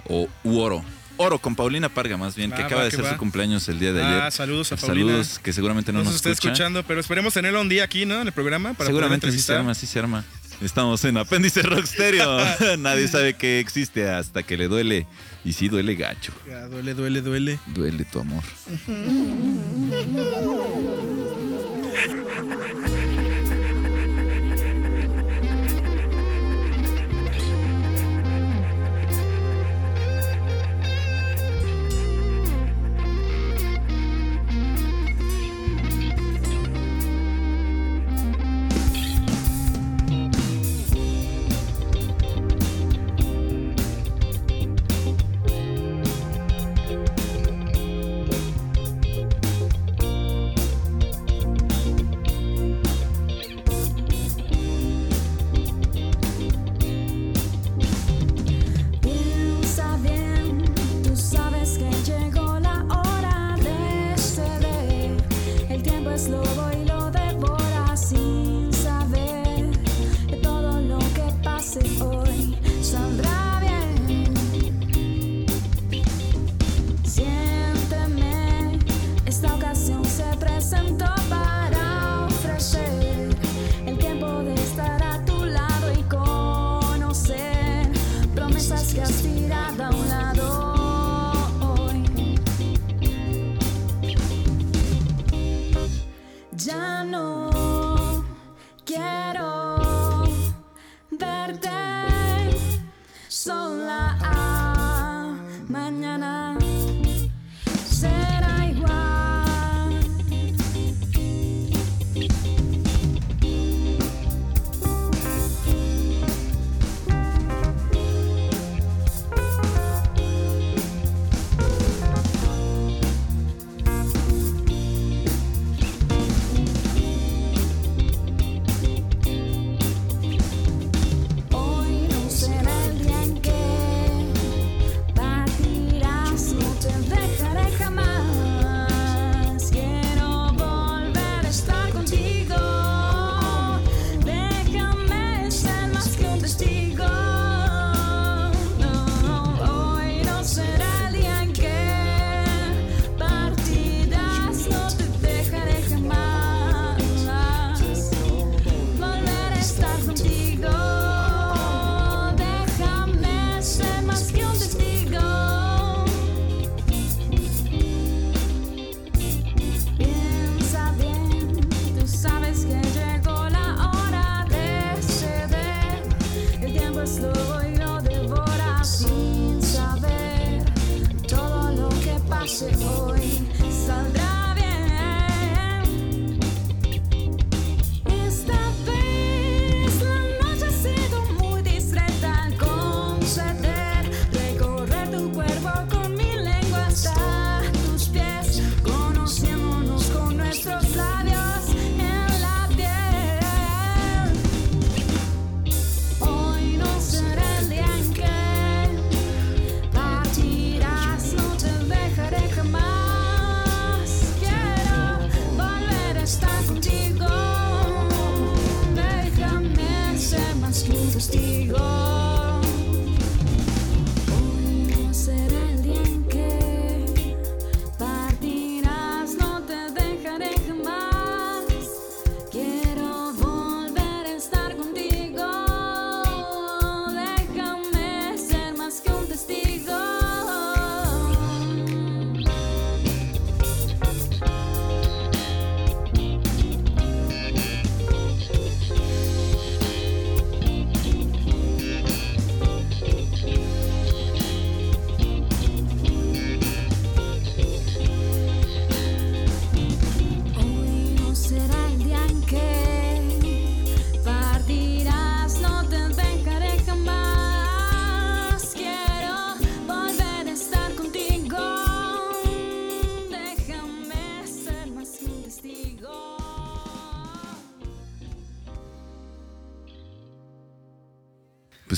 o u Oro. Oro con Paulina Parga, más bien, que acaba va, de ser va. su cumpleaños el día de ayer. Ah, saludos a Paulina. Saludos, que seguramente no No nos nos está escucha. escuchando, pero esperemos tenerlo un día aquí, ¿no? En el programa para Seguramente sí se arma, sí se arma. Estamos en Apéndice Rock Stereo. <laughs> Nadie sabe que existe hasta que le duele. Y sí, duele gacho. Ya, duele, duele, duele. Duele tu amor.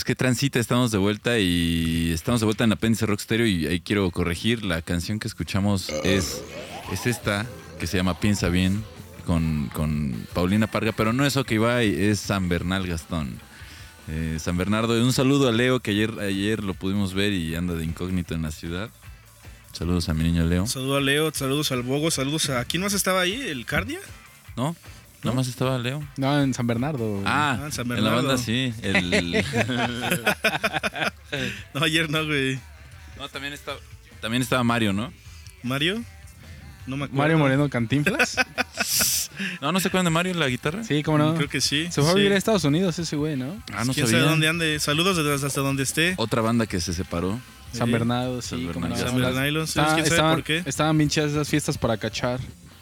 Pues qué transita, estamos de vuelta y estamos de vuelta en Apéndice Rock Stereo y ahí quiero corregir, la canción que escuchamos es, es esta, que se llama Piensa Bien, con, con Paulina Parga, pero no es OK Bye, es San Bernal Gastón. Eh, San Bernardo, un saludo a Leo, que ayer, ayer lo pudimos ver y anda de incógnito en la ciudad. Saludos a mi niño Leo. Saludos a Leo, saludos al Bogo, saludos a. ¿Quién más estaba ahí? ¿El Cardia? ¿No? ¿Nada más estaba Leo? No, en San Bernardo. Ah, Ah, en San en la Bernardo. banda sí. El, <laughs> No, ayer no, güey. no, también estaba, también estaba Mario, ¿no? ¿Mario? No me acuerdo. Mario Moreno Cantinflas. <laughs> No, no se acuerdan de Mario en la guitarra. Sí, cómo no. Creo que sí. Se fue a sí. vivir a Estados Unidos ese güey, ¿no? Ah, no ¿Quién sabía. sabe dónde ande? Saludos desde hasta donde esté. Otra banda que se separó. San Sí. Bernardo, sí. San no. Bernardo. San Bernardo, quién sabe estaban, por qué. estaban bien esas fiestas para cachar.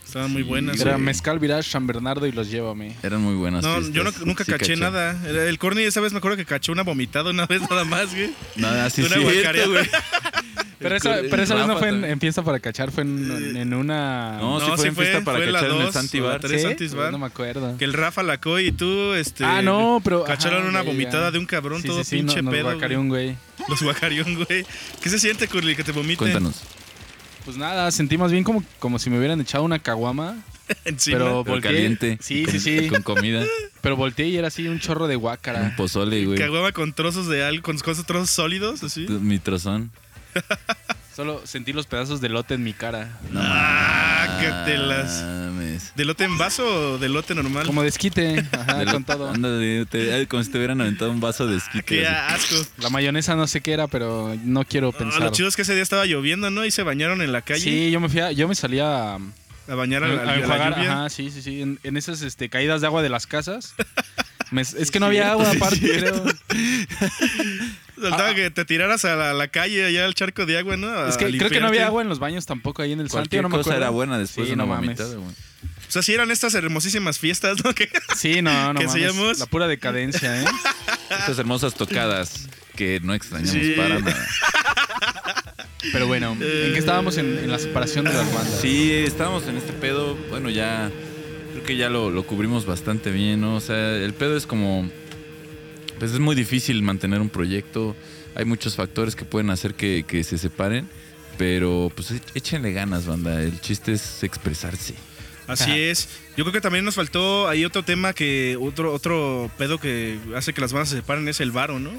Estaban muy buenas. Era güey. Mezcal Virage, San Bernardo y los llévame. Eran muy buenas. No, fiestas. yo no- nunca Sí, caché nada. Era- El Corny esa vez me acuerdo que cachó una vomitada una <laughs> vez nada más, güey. Nada, sí, Una sí. guacareada. güey. <laughs> Pero esa, pero esa vez no fue en, en fiesta para cachar, fue en, en una... No, sí fue en fiesta para fue la cachar en el dos, Santi o la Bar. tres ¿Sí? Santis Bar. No me acuerdo. Que el Rafa Lacoy y tú, este. Ah, no, pero... Cacharon ajá, una ya, ya. vomitada de un cabrón Sí, todo pinche no- nos pedo. guacareó un güey. güey. Los guacarión, güey. ¿Qué se siente, Curly, que te vomiten Cuéntanos. Pues nada, sentí más bien como, como si me hubieran echado una caguama. <laughs> encima? Pero- Pero Volteé. caliente. Sí, con, sí, sí. <laughs> Con comida. Pero volteé y era así un chorro de Un guácara. pozole, güey. Caguama con trozos de algo, con cosas, trozos sólidos, así. Mi trozón. Solo sentí los pedazos de lote en mi cara. No Ah, que te las- mames. ¿De lote en vaso o de lote normal? Como desquite, <laughs> ajá, De con todo. Ándale, te- como si te hubieran aventado un vaso de esquite. Qué así. asco. La mayonesa no sé qué era, pero no quiero Ah, pensar. lo chido es que ese día estaba lloviendo, ¿no? Y se bañaron en la calle Sí, yo me fui a- yo me salía a, a bañar a, la- a a la enjuagar, lluvia. ajá, sí, sí, sí, en, en esas este, caídas de agua de las casas. Me- es que no había agua aparte, creo. <laughs> Faltaba que te tiraras a la, a la calle, allá al charco de agua, ¿no? A Es que creo que no limpiarte. había agua en los baños tampoco ahí en el Santi, Cualquier no me cosa acuerdo. era buena después Sí, de una no mames. vomitada, güey. O sea, sí eran estas hermosísimas fiestas, ¿no? <laughs> Que- Sí, no, no ¿Qué mames. hacíamos? La pura decadencia, ¿eh? <laughs> Estas hermosas tocadas que no extrañamos Sí. para nada. <laughs> Pero bueno, ¿en qué estábamos en, en la separación de las bandas? Sí, estábamos en este pedo. Bueno, ya. Creo que ya lo, lo cubrimos bastante bien, ¿no? O sea, el pedo es como. Pues es muy difícil mantener un proyecto. Hay muchos factores que pueden hacer que, que se separen. Pero pues échenle ganas, banda. El chiste es expresarse. Así es. Yo creo que también nos faltó ahí otro tema que, otro, otro pedo que hace que las bandas se separen es el varo, ¿no?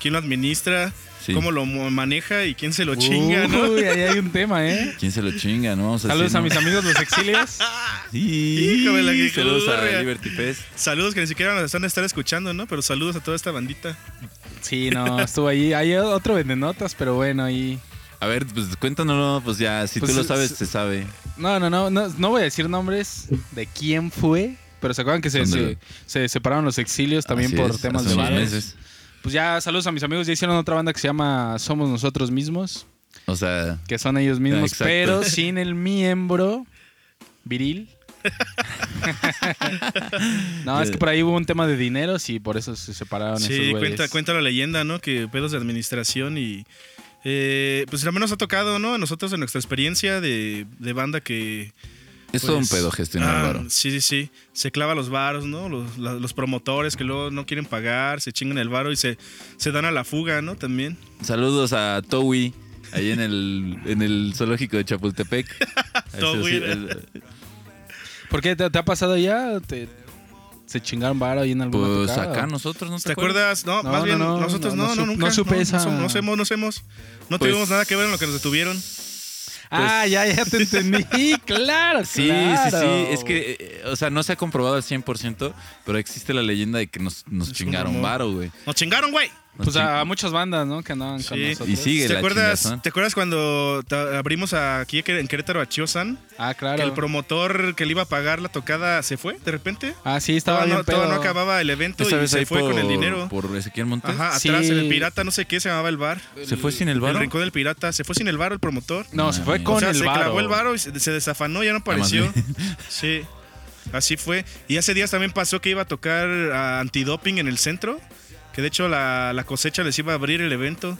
¿Quién lo administra? Sí. ¿Cómo lo maneja? ¿Y quién se lo chinga, no? Uy, ahí hay un tema, ¿eh? ¿Quién se lo chinga? ¿No? Vamos a Saludos decir, a ¿no? mis amigos los exilios. <laughs> Hijo de la que Saludos a. Liberty Fest. Saludos que ni siquiera nos están a estar escuchando, ¿no? Pero saludos a toda esta bandita. Sí, no, estuvo ahí. Hay otro venenotas, pero bueno, ahí. A ver, pues cuéntanos, pues ya, si Pues, tú lo es- sabes, se sabe. No, no, no, no, no voy a decir nombres de quién fue, pero se acuerdan que se, ¿Dónde? se, se separaron los exilios también Así por es, temas de meses. Pues ya, saludos a mis amigos, ya hicieron otra banda que se llama Somos Nosotros Mismos, O sea, que son ellos mismos, Exacto. pero <laughs> sin el miembro viril. no, es que por ahí hubo un tema de dineros y por eso se separaron Sí, cuenta, cuenta la leyenda, ¿no? Que pedos de administración y. eh, pues al menos ha tocado, ¿no? A nosotros en nuestra experiencia de, de banda que. es todo un pues, pedo gestionar ah, varo. Sí, sí, sí. Se clava los varos, ¿no? Los, la- los promotores que luego no quieren pagar, se chingan el varo y se, se dan a la fuga, ¿no? También. Saludos a Towi, ahí en el, en el zoológico de Chapultepec. <laughs> Towi. ¿Por qué? ¿Te, te ha pasado ya? ¿Te, ¿Se chingaron varo ahí en alguna Pues tocada? acá nosotros, ¿no ¿Te acuerdas? No, No, más no, bien, no, nosotros no, no, no no, sup- nunca. no supe esa- No, no hacemos, no hacemos. No Pues- tuvimos nada que ver en lo que nos detuvieron. Ah, ya, ya te <laughs> entendí. claro, Sí, sí, claro. sí. Es que, eh, o sea, no se ha comprobado al 100%, pero existe la leyenda de que nos, nos chingaron varo, güey. Nos chingaron, güey. Pues a muchas bandas, ¿no? Que andaban con Sí. nosotros. Y sigue ¿Te la acuerdas, chingazón. ¿Te acuerdas cuando abrimos aquí en Querétaro a Chiosan? Ah, claro. Que el promotor que le iba a pagar la tocada se fue de repente. Ah, sí, estaba Todavía bien no, no acababa el evento Esta y se fue por, con el dinero. por Ezequiel Montes. Ajá, Sí. atrás, en el pirata, no sé qué se llamaba el bar. ¿Se fue sin el varo? El rincón del pirata. Se fue sin el bar el promotor. No, se fue Mames. con o sea, el se varo. clavó el varo y se, se desafanó, ya no apareció. <laughs> Sí, así fue. Y hace días también pasó que iba a tocar a antidoping en el centro. Que de hecho la, la cosecha les iba a abrir el evento.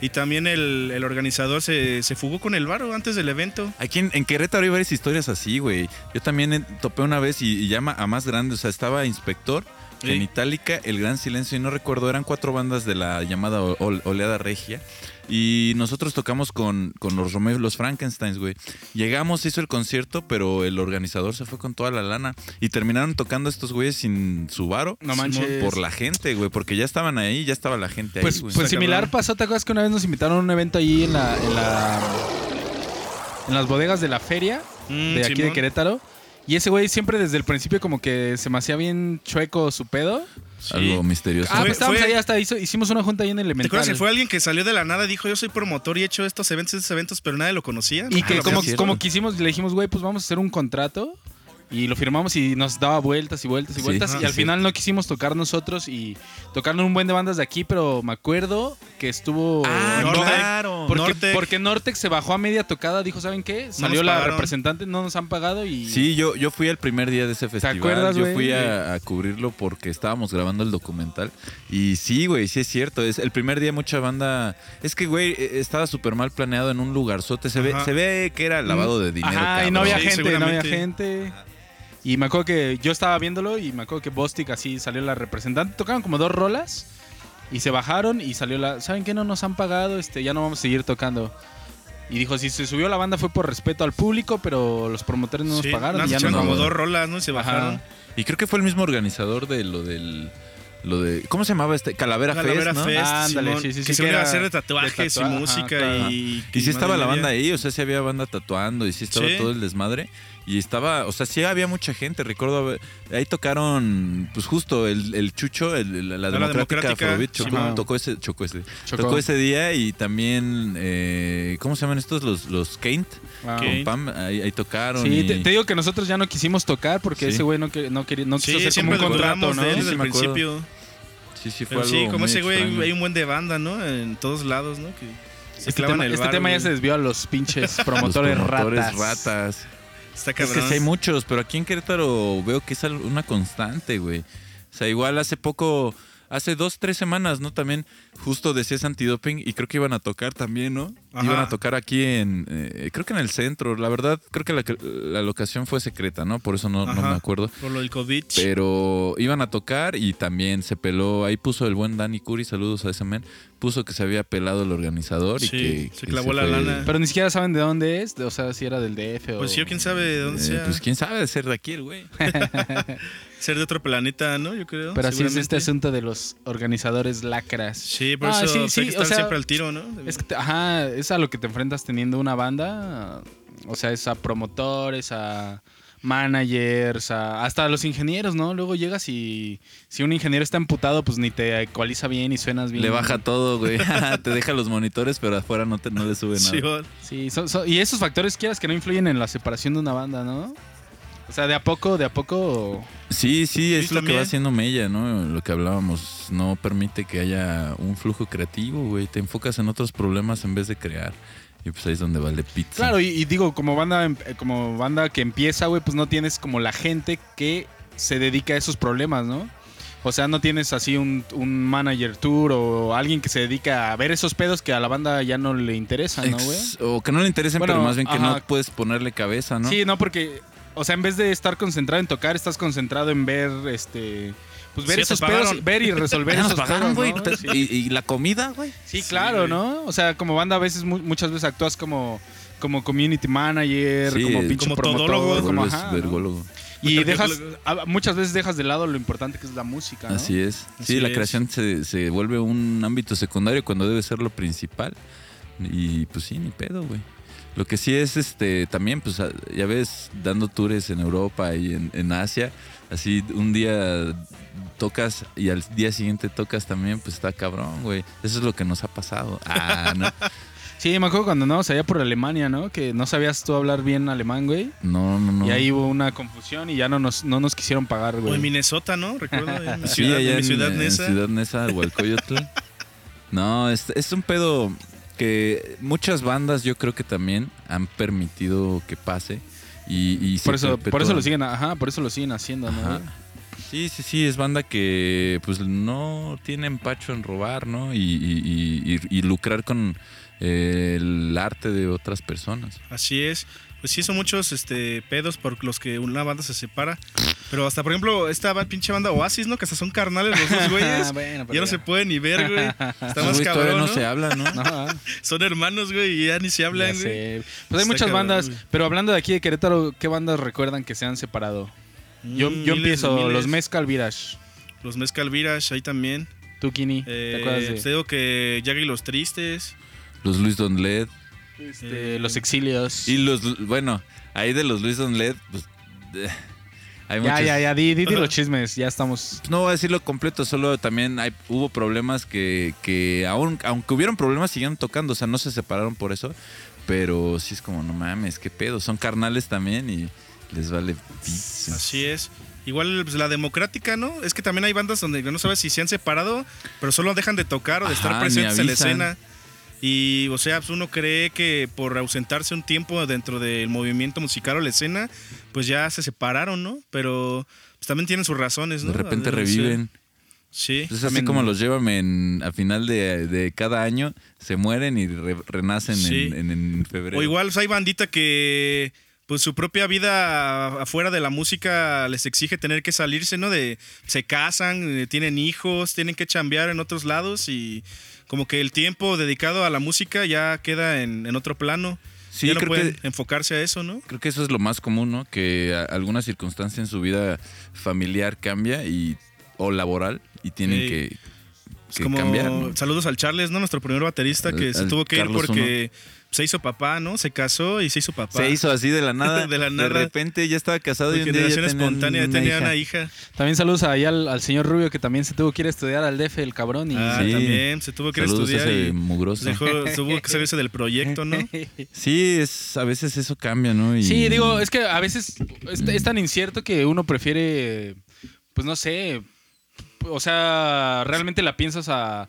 Y también el, el organizador se, se fugó con el varo antes del evento. Aquí en, en Querétaro hay varias historias así, güey. Yo también eh, topé una vez y, y llama a más grande. O sea, estaba Inspector, Sí. Genitalica, El Gran Silencio y no recuerdo, eran cuatro bandas de la llamada ol- Oleada Regia. Y nosotros tocamos con, con los Romeo los Frankensteins, güey. Llegamos, hizo el concierto, pero el organizador se fue con toda la lana. Y terminaron tocando estos güeyes sin su varo. No manches. Por la gente, güey. Porque ya estaban ahí, ya estaba la gente Pues, ahí, güey. pues Está similar pasó, ¿te acuerdas que una vez nos invitaron a un evento ahí en la, en la en las bodegas de la feria Mm, de aquí de. Querétaro? Y ese güey siempre desde el principio como que se me hacía bien chueco su pedo. Algo misterioso. Ah, pues estábamos fue- ahí hasta hizo- hicimos una junta ahí en ¿Te Elemental. acuerdas que fue alguien que salió de la nada y dijo, yo soy promotor y he hecho estos eventos, estos eventos, pero nadie lo conocía? Y Ah, que como, como quisimos, le dijimos, güey, pues vamos a hacer un contrato. Y lo firmamos y nos daba vueltas y vueltas y Sí, vueltas. y al sí. final no quisimos tocar nosotros y tocaron un buen de bandas de aquí, pero me acuerdo que estuvo. Ah, Nortec. claro. Porque, Nortec. porque Nortec se bajó a media tocada, dijo, ¿saben qué? Salió la pagaron. representante, no nos han pagado y... Sí, yo, yo fui el primer día de ese festival. acuerdas, yo fui a, a cubrirlo porque estábamos grabando el documental. Y sí, güey, sí es cierto. Es el primer día mucha banda. Es que, güey, eh, estaba súper mal planeado en un lugarzote. Se ve, se ve que era lavado de dinero. Ajá, y no había Sí, gente, no había gente. Y me acuerdo que yo estaba viéndolo y me acuerdo que Bostic así salió la representante. Tocaron como dos rolas y se bajaron y salió la... ¿Saben qué? No nos han pagado, este, ya no vamos a seguir tocando. Y dijo, si se subió la banda fue por respeto al público, pero los promotores no nos Sí, pagaron nada, y ya se no... no- como dos rolas, ¿no? Y se Ajá. bajaron. Y creo que fue el mismo organizador de lo del. Lo de, ¿Cómo se llamaba este? Calavera, Calavera Fest, ¿no? Fest, Ándale, Simón, sí, sí, sí, que se que iba a hacer de de tatuajes tatua- y ajá, música claro. y... Y sí estaba la banda ahí, o sea, sí había banda tatuando y sí estaba Sí. todo el desmadre. Y estaba, o sea, sí había mucha gente. Recuerdo, haber- ahí tocaron, pues justo el, el Chucho, el- la, la la Democrática, Democrática, Afrobeat, chocó- tocó ese, chocó ese, Chocó. tocó ese día y también, eh, ¿cómo se llaman estos? Los, los Kent, Ah. Con Pam, ahí, ahí tocaron. Sí, y- te, te digo que nosotros ya no quisimos tocar porque Sí. ese güey no, que- no quería, no quiso Sí, hacer como siempre un lo contrato, ¿no? desde el principio. sí, sí, fue Pero sí, algo como ese güey, extraño. hay un buen de banda, ¿no? En todos lados, ¿no? Que se Este clavan tema, el este tema ya güey. se desvió a los pinches <laughs> Los promotores ratas. ratas. Está Es que cabrón. sí hay muchos, pero aquí en Querétaro veo que es una constante, güey. O sea, igual hace poco, hace dos, tres semanas, ¿no? También justo decías antidoping y creo que iban a tocar también, ¿no? Ajá. Iban a tocar aquí en, eh, creo que en el centro. La verdad, creo que la, la locación fue secreta, ¿no? Por eso no, me acuerdo. Por lo del COVID. Pero iban a tocar y también se peló. Ahí puso el buen Danny Curi, saludos a ese men. Puso que se había pelado el organizador y que. se que clavó la fue- lana. Pero ni siquiera saben de dónde es, o sea, si era del DF o... Pues yo quién sabe de dónde Eh, sea. pues quién sabe de ser de aquí el güey. <laughs> Ser de otro planeta, ¿no? Yo creo. Pero así es este asunto de los organizadores lacras. Sí, por Ah, eso sí, hay sí, que o sea, siempre al tiro, ¿no? Es que, te- ajá, es a lo que te enfrentas teniendo una banda. O sea, es a promotores, a managers, a- hasta a los ingenieros, ¿no? Luego llegas y si un ingeniero está emputado, pues ni te ecualiza bien y suenas bien. Le baja todo, güey. <laughs> te deja los monitores, pero afuera no, te, no le sube nada. Sí, son- y esos factores quieras que no influyen en la separación de una banda, ¿no? O sea, de a poco, de a poco. Sí, sí, es lo que va haciendo Mella, ¿no? Lo que hablábamos, no permite que haya un flujo creativo, güey. Te enfocas en otros problemas en vez de crear. Y pues ahí es donde vale pizza. Claro, y, y digo, como banda, em- eh, como banda que empieza, güey, pues no tienes como la gente que se dedica a esos problemas, ¿no? O sea, no tienes así un, un manager tour o alguien que se dedica a ver esos pedos que a la banda ya no le interesan, ¿no, güey? O que no le interesen, Bueno, pero más bien que ajá. no puedes ponerle cabeza, ¿no? Sí, no, porque, o sea, en vez de estar concentrado en tocar, estás concentrado en ver, este, pues ver Sí, esos pedos, ver y resolver <laughs> esos pagaron, pedos, güey. ¿no? Te- Sí. Y, y la comida, güey. Sí, Sí, claro. ¿no? O sea, como banda a veces, mu- muchas veces actúas como, como community manager, Sí, como eh, pinche como promotor, todólogo. Como ajá, ¿no? Y dejas, muchas veces dejas de lado lo importante que es la música, ¿no? Así es. Así sí, la es. creación se, se vuelve un ámbito secundario cuando debe ser lo principal. Y pues sí, ni pedo, güey. Lo que sí es, este, también, pues, a- ya ves, dando tours en Europa y en, en Asia, así un día tocas y al día siguiente tocas también, pues está cabrón, güey. Eso es lo que nos ha pasado. Ah, no. <laughs> Sí, me acuerdo cuando andamos allá por Alemania, ¿no? Que no sabías tú hablar bien alemán, güey. No, no, no. Y ahí hubo una confusión y ya no nos, no nos quisieron pagar, O en güey. Minnesota, ¿no? Recuerdo. En <laughs> mi Sí, ciudad, allá en mi en, ciudad en Nesa. Ciudad Neza, Hualcoyotl. <laughs> no, es, es un pedo que muchas bandas yo creo que también han permitido que pase. Y, Por eso, por eso lo siguen, ajá, por eso lo siguen haciendo, ¿no? Sí, sí, sí, es banda que pues no tiene empacho en robar, ¿no? Y, y- y- y- y lucrar con eh, el arte de otras personas. Así es. Pues sí, son muchos este, pedos por los que una banda se separa. Pero hasta, por ejemplo, esta pinche banda Oasis, ¿no? Que hasta son carnales los dos <laughs> güeyes. Bueno, pero ya no se pueden ni ver, güey. Está más cabrón, no, ¿no? se habla, ¿no? No, <laughs> ah, Son hermanos, güey, y ya ni se hablan, güey. Pues hay Está muchas cabrón, bandas, güey. pero hablando de aquí de Querétaro, ¿qué bandas recuerdan que se han separado? Yo, Mm, yo miles, empiezo, miles. los Mezcal Virage. Los Mezcal Virage, ahí también. Tú, Kini, Eh, ¿te acuerdas pues de te digo que Jack y los Tristes. Los Luis Don Led. Este, eh, Los Exilios? Y los, bueno, ahí de los Luis Don Led, pues... eh, hay ya, muchas- ya, ya, di, di, di los chismes, ya estamos. No voy a decirlo completo, solo también hay, hubo problemas que, que aún, aunque hubieron problemas, siguieron tocando. O sea, no se separaron por eso. Pero sí es como, no mames, qué pedo. Son carnales también y les vale pizza. Así es. Igual pues, la democrática, ¿no? Es que también hay bandas donde no sabes si se han separado, pero solo dejan de tocar o de estar Ajá, presentes en la escena. Y, o sea, pues uno cree que por ausentarse un tiempo dentro del movimiento musical o la escena, pues ya se separaron, ¿no? Pero pues, también tienen sus razones, ¿no? De repente reviven. Sí. Es así También- como los llevan en, a final de, de cada año, se mueren y re- renacen Sí. en, en- en febrero. O igual pues, hay bandita que pues su propia vida afuera de la música les exige tener que salirse, ¿no? De se casan, eh, tienen hijos, tienen que chambear en otros lados y como que el tiempo dedicado a la música ya queda en, en otro plano. Sí, ya no creo pueden que- enfocarse a eso, ¿no? Creo que eso es lo más común, ¿no? Que alguna circunstancia en su vida familiar cambia y o laboral y tienen Sí. que, que como cambiar. ¿no? saludos al Charles, ¿no? Nuestro primer baterista que se tuvo que ir porque se hizo papá, ¿no? Se casó y se hizo papá. Se hizo así de la nada. <laughs> De la nada. repente ya estaba casado Por y un día ya generación tenía espontánea, una tenía hija. una hija. También saludos ahí al, al señor Rubio que también se tuvo que ir a estudiar al DF, el cabrón. Y... Ah, Sí. también se tuvo que ir a Saludos a estudiar ese y mugroso. dejó, tuvo que salirse del proyecto, ¿no? <laughs> Sí, es, a veces eso cambia, ¿no? Y- Sí, digo, es que a veces es, es tan incierto que uno prefiere, pues no sé, o sea, realmente la piensas a,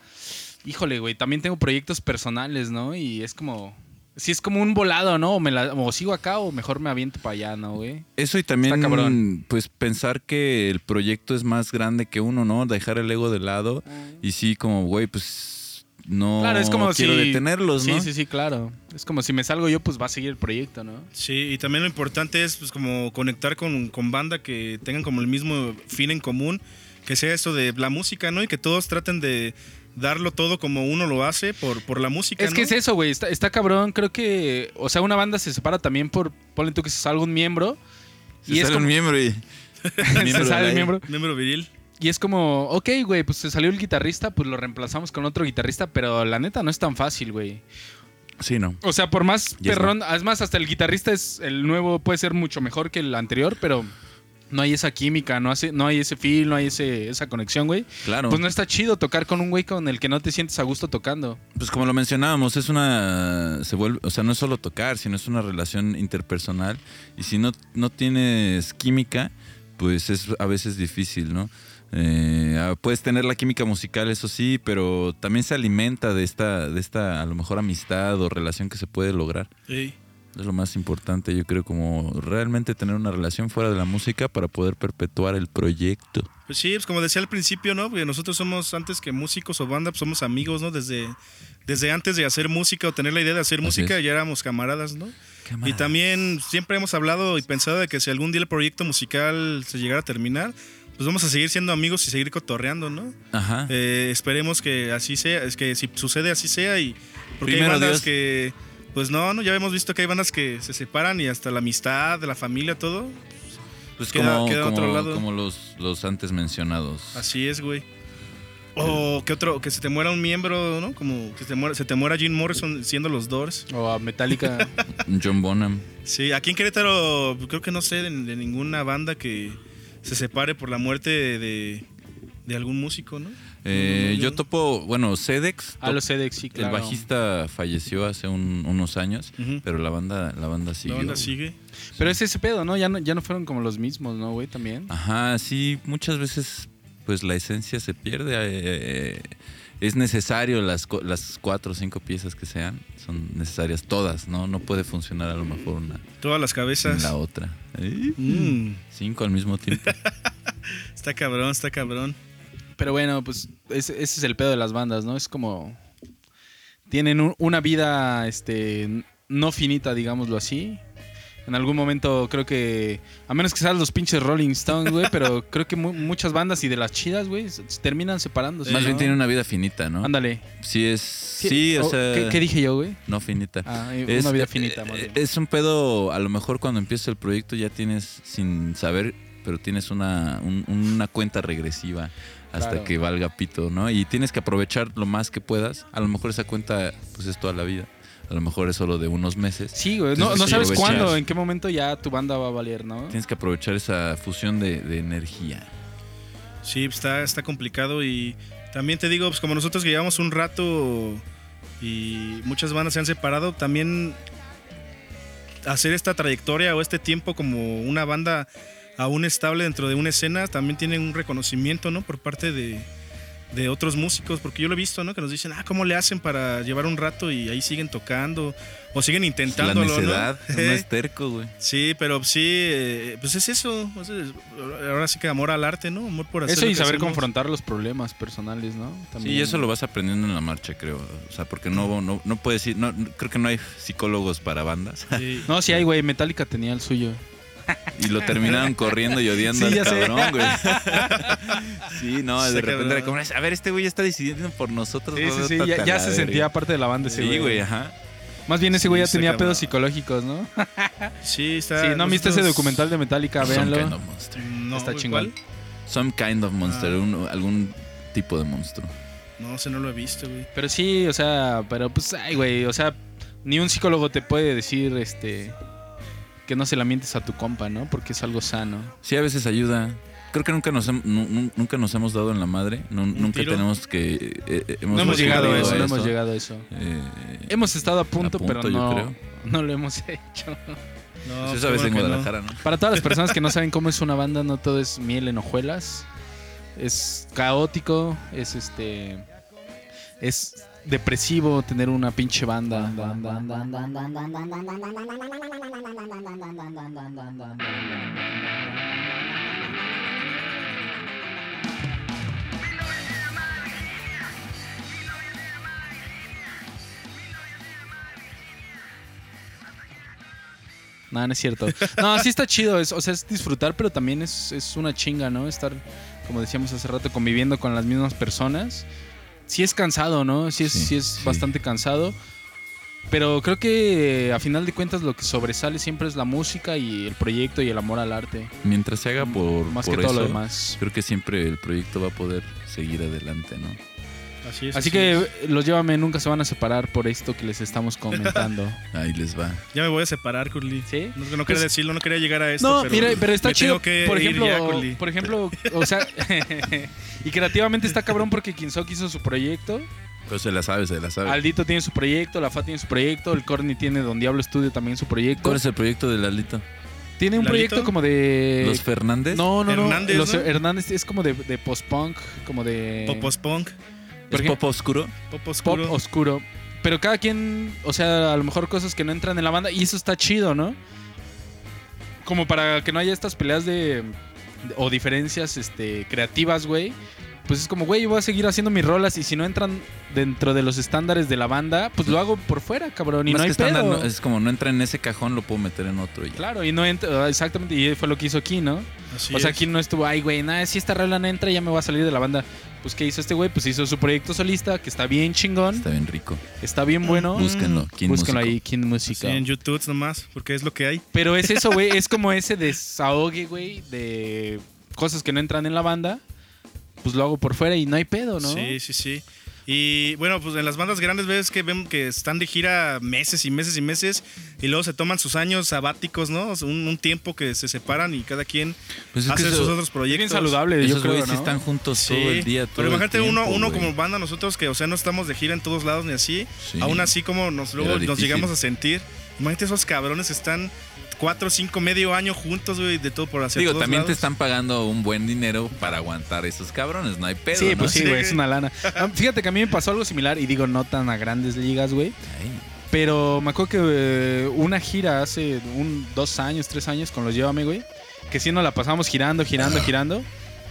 híjole, güey, también tengo proyectos personales, ¿no? Y es como, sí es como un volado, ¿no? O, me la- o sigo acá o mejor me aviento para allá, ¿no, güey? Eso y también, Está cabrón. pues pensar que el proyecto es más grande que uno, ¿no? Dejar el ego de lado y sí, como, güey, pues no Claro, es como quiero si... detenerlos, sí, ¿no? Sí, sí, claro. Es como si me salgo yo, pues va a seguir el proyecto, ¿no? Sí, y también lo importante es pues como conectar con, con banda que tengan como el mismo fin en común, que sea eso de la música, ¿no? Y que todos traten de darlo todo como uno lo hace por, por la música, Es que ¿no? es eso, güey. Está, está cabrón. Creo que, o sea, una banda se separa también por, ponle tú que se salga un miembro. Se Y es como, un miembro y... <laughs> se sale el miembro. Miembro viril. Y es como, ok, güey, pues se salió el guitarrista, pues lo reemplazamos con otro guitarrista, pero la neta no es tan fácil, güey. Sí, no. O sea, por más Yes, perrón, es más, hasta el guitarrista es el nuevo, puede ser mucho mejor que el anterior, pero no hay esa química, no, hace, no hay ese feel, no hay ese, esa conexión, güey. Claro. Pues no está chido tocar con un güey con el que no te sientes a gusto tocando. Pues como lo mencionábamos, es una. Se vuelve, o sea, no es solo tocar, sino es una relación interpersonal. Y si no, no tienes química, pues es a veces difícil, ¿no? Eh, ah, puedes tener la química musical, eso sí, pero también se alimenta de esta, de esta, a lo mejor, amistad o relación que se puede lograr. Sí. Es lo más importante, yo creo, como realmente tener una relación fuera de la música para poder perpetuar el proyecto. Pues sí, pues como decía al principio, ¿no? Porque nosotros somos antes que músicos o banda, pues somos amigos, ¿no? Desde, desde antes de hacer música o tener la idea de hacer Así música, es. ya éramos camaradas, ¿no? Y Camaradas. también siempre hemos hablado y pensado de que si algún día el proyecto musical se llegara a terminar, pues vamos a seguir siendo amigos y seguir cotorreando, ¿no? Ajá. Eh, esperemos que así sea, es que si sucede así sea y porque Primero hay bandas Dios. que pues no, no, ya hemos visto que hay bandas que se separan y hasta la amistad, la familia, todo. pues queda- como, queda a otro como- lado. como los, los antes mencionados. Así es, güey. O que otro, que se te muera un miembro, ¿no? Como que se te muera, se te muera Jim Morrison siendo los Doors. O a Metallica. <laughs> John Bonham. Sí, aquí en Querétaro creo que no sé de, de ninguna banda que se separe por la muerte de, de algún músico, ¿no? Eh, yo topo, bueno, Sedex. a los Sedex, sí, claro. El bajista falleció hace un- unos años, pero la banda, la banda siguió. La banda sigue. Pero es ese pedo, ¿no? Ya, no, ya no fueron como los mismos, ¿no, güey? También. Ajá, sí, muchas veces pues la esencia se pierde. eh, es necesario las, las cuatro o cinco piezas que sean, son necesarias todas, ¿no? No puede funcionar a lo mejor una Todas las cabezas. la otra. Eh, Mm. Cinco al mismo tiempo. <laughs> Está cabrón, está cabrón. Pero bueno, pues ese, ese es el pedo de las bandas, ¿no? Es como... Tienen un- una vida, este, no finita, digámoslo así. En algún momento creo que... A menos que sean los pinches Rolling Stones, güey, pero <laughs> creo que mu- muchas bandas y de las chidas, güey, se terminan separándose. Más bien ¿no? tiene una vida finita, ¿no? Ándale. Sí es... Sí, o sea... ¿qué, qué dije yo, güey? No finita. Ah, Es- una vida eh, finita, más bien. Es un pedo, a lo mejor cuando empieza el proyecto ya tienes, sin saber, pero tienes una, un- una cuenta regresiva hasta Claro. que valga pito, ¿no? Y tienes que aprovechar lo más que puedas. A lo mejor esa cuenta pues es toda la vida. A lo mejor es solo de unos meses. Sí, güey. No, sabes cuándo, en qué momento ya tu banda va a valer, ¿no? Tienes que aprovechar esa fusión de, de energía. Sí, está, está complicado y también te digo, pues como nosotros que llevamos un rato y muchas bandas se han separado, también hacer esta trayectoria o este tiempo como una banda aún estable dentro de una escena también tiene un reconocimiento, ¿no? Por parte de, de otros músicos, porque yo lo he visto, ¿no? Que nos dicen, ah, ¿cómo le hacen para llevar un rato y ahí siguen tocando o siguen La intentándolo, ¿no? necedad, <laughs> no es terco, güey. Sí, pero sí, eh, pues es eso. ahora sí que amor al arte, ¿no? Amor por hacer Eso lo y que saber hacemos. confrontar los problemas personales, ¿no? Sí, y eso lo vas aprendiendo en la marcha, creo. O sea, porque no, no, no puedes ir, no, no- creo que no hay psicólogos para bandas. Sí. No, sí hay, güey. Metallica tenía el suyo. Y lo terminaron corriendo y odiando Sí, al sé. cabrón, güey. <laughs> sí, no, de repente cabrón. era como, a ver, este güey ya está decidiendo por nosotros. Sí, sí, sí. bótate Ya, se verga". sentía parte de la banda ese Sí, güey, ajá. Más bien ese güey ya tenía cabrón. pedos psicológicos, ¿no? <laughs> Sí, está. Sí, ¿no viste ese documental de Metallica? Some Véanlo. kind of monster. No, Está güey, chingón. ¿cuál? Some kind of monster, Ah. un- algún tipo de monstruo. No, ese no lo he visto, güey. Pero sí, o sea, pero pues, ay, güey, o sea, ni un psicólogo te puede decir, este, que no se la mientes a tu compa, ¿no? Porque es algo sano. Sí, a veces ayuda. Creo que nunca nos, nunca nos hemos dado en la madre. Nu- nunca tiro? tenemos que... eh, eh, No hemos llegado a eso, no hemos llegado a eso. Eh, Hemos estado a punto, A punto, pero yo no, creo. no lo hemos hecho. <laughs> No, pues qué esa vez en no. Guadalajara, ¿no? Para todas las <laughs> personas que no saben cómo es una banda, no todo es miel en hojuelas. Es caótico, es este. Es depresivo tener una pinche banda. No, no es cierto. No, sí está chido. Es, o sea, es disfrutar, pero también es, es una chinga, ¿no? Estar, como decíamos hace rato, conviviendo con las mismas personas. Sí es cansado, ¿no? Sí es, Sí, sí, es sí. bastante cansado. Pero creo que a final de cuentas lo que sobresale siempre es la música y el proyecto y el amor al arte. Mientras se haga por, Más por que todo lo demás. creo que siempre el proyecto va a poder seguir adelante, ¿no? Así es. Así que los llévame nunca se van a separar por esto que les estamos comentando. <laughs> Ahí les va. Ya me voy a separar, Curly. ¿Sí? No, no quería Pues- decirlo, no quería llegar a esto. No, pero, mira, pero está chido. que por ejemplo, ya, por ejemplo, o sea, <laughs> y creativamente está cabrón porque Kinsock hizo su proyecto, se la sabe, se la sabe. Aldito tiene su proyecto, La Fa tiene su proyecto, el Corny tiene Don Diablo Studio también su proyecto. ¿Cuál es el proyecto de Lalito? Tiene un ¿Lalito? proyecto como de ¿Los Fernández? No, no, no. Hernández, Los ¿no? Hernández es como de, de post-punk, como de Popos Punk, ¿Es pop oscuro? Pop pop Oscuro. oscuro. Pero cada quien, o sea, a lo mejor cosas que no entran en la banda y eso está chido, ¿no? Como para que no haya estas peleas de, de- o diferencias este creativas, güey. Pues es como, güey, yo voy a seguir haciendo mis rolas y si no entran dentro de los estándares de la banda, pues lo hago por fuera, cabrón, y Más no hay que estándar, pedo. no, es como no entra en ese cajón, lo puedo meter en otro y ya. Claro, y no entra, exactamente, y fue lo que hizo aquí, ¿no? Así o sea, es. aquí no estuvo, ay, güey, nada, si esta rola no entra, ya me voy a salir de la banda. Pues, ¿qué hizo este güey? Pues hizo su proyecto solista, que está bien chingón, Está bien rico. está bien bueno. <clears throat> Búsquenlo. ¿Quién Búsquenlo músico? ahí, King Música. Sí, en YouTube nomás, porque es lo que hay. Pero es eso, güey, <laughs> es como ese desahogue, güey, de cosas que no entran en la banda. Pues lo hago por fuera y no hay pedo, ¿no? Sí, sí, sí. Y bueno, pues en las bandas grandes ves que ven que están de gira meses y meses y meses y luego se toman sus años sabáticos, ¿no? O sea, Un, un tiempo que se separan y cada quien Pues es hace que eso- sus otros Es proyectos. bien saludable, yo creo, güeyes ¿no? están juntos Sí, todo el día, todo pero imagínate uno, tiempo, uno güey. como banda nosotros que, o sea, no estamos de gira en todos lados ni así, Sí. aún así como nos luego nos llegamos a sentir. Imagínate esos cabrones están cuatro, cinco, medio año juntos, güey, de todo por hacer. Digo, también te están pagando un buen dinero para aguantar esos cabrones, no hay pedo, Sí, ¿no? pues sí, güey, es una lana. <laughs> Ah, Fíjate que a mí me pasó algo similar y digo, no tan a grandes ligas, güey. Pero me acuerdo que eh, una gira hace un, dos años, tres años con los Llévame, güey. Que sí nos la pasamos girando, girando, girando.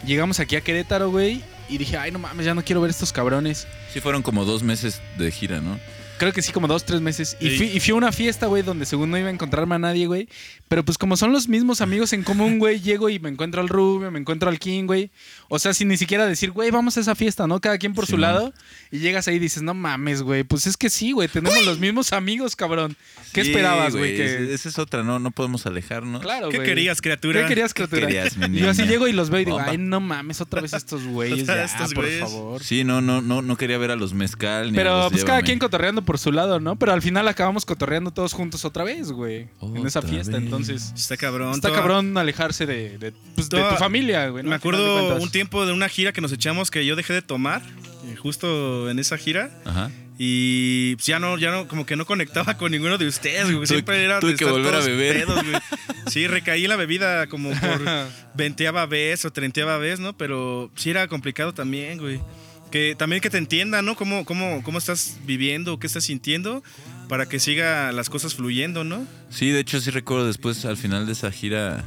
llegamos aquí a Querétaro, güey, y dije, ay, no mames, ya no quiero ver estos cabrones. Sí, fueron como dos meses de gira, ¿no? Creo que sí, como dos, tres meses. Y, Sí. fui, y fui a una fiesta, güey, donde según no iba a encontrarme a nadie, güey. Pero pues como son los mismos amigos en común, güey, llego y me encuentro al Rubio, me encuentro al King, güey. O sea, sin ni siquiera decir, güey, vamos a esa fiesta, ¿no? Cada quien por su lado. Y llegas ahí y dices, no mames, güey. Pues es que sí, güey, tenemos los mismos amigos, cabrón. ¿Qué Sí, esperabas, güey? Que... Esa es otra, ¿no? No podemos alejarnos. Claro, ¿Qué güey. querías, criatura? ¿Qué querías, criatura? querías, mi Y <laughs> yo así llego y los veo y digo, Bomba. ay, no mames, otra vez estos <laughs> güeyes. Por favor. Sí, no, no, no, no quería ver a los mezcal. Ni a Pero los pues cada quien cotorreando por su lado, ¿no? Pero al final acabamos cotorreando todos juntos otra vez, güey. En esa fiesta, vez. entonces. Está cabrón. Está toda- cabrón alejarse de, de, pues, de tu familia, güey. ¿no? Me acuerdo un tiempo de una gira que nos echamos que yo dejé de tomar, eh, justo en esa gira. Ajá. Y pues, ya no, ya no, como que no conectaba con ninguno de ustedes, güey. Siempre era tuve de que volver a beber. pedos, güey. Sí, recaí en la bebida como por <laughs> veinteava vez o treintaava vez, ¿no? Pero sí era complicado también, güey. Que también que te entiendan, ¿no? Cómo, cómo, cómo estás viviendo, qué estás sintiendo, para que siga las cosas fluyendo, ¿no? Sí, de hecho sí recuerdo después al final de esa gira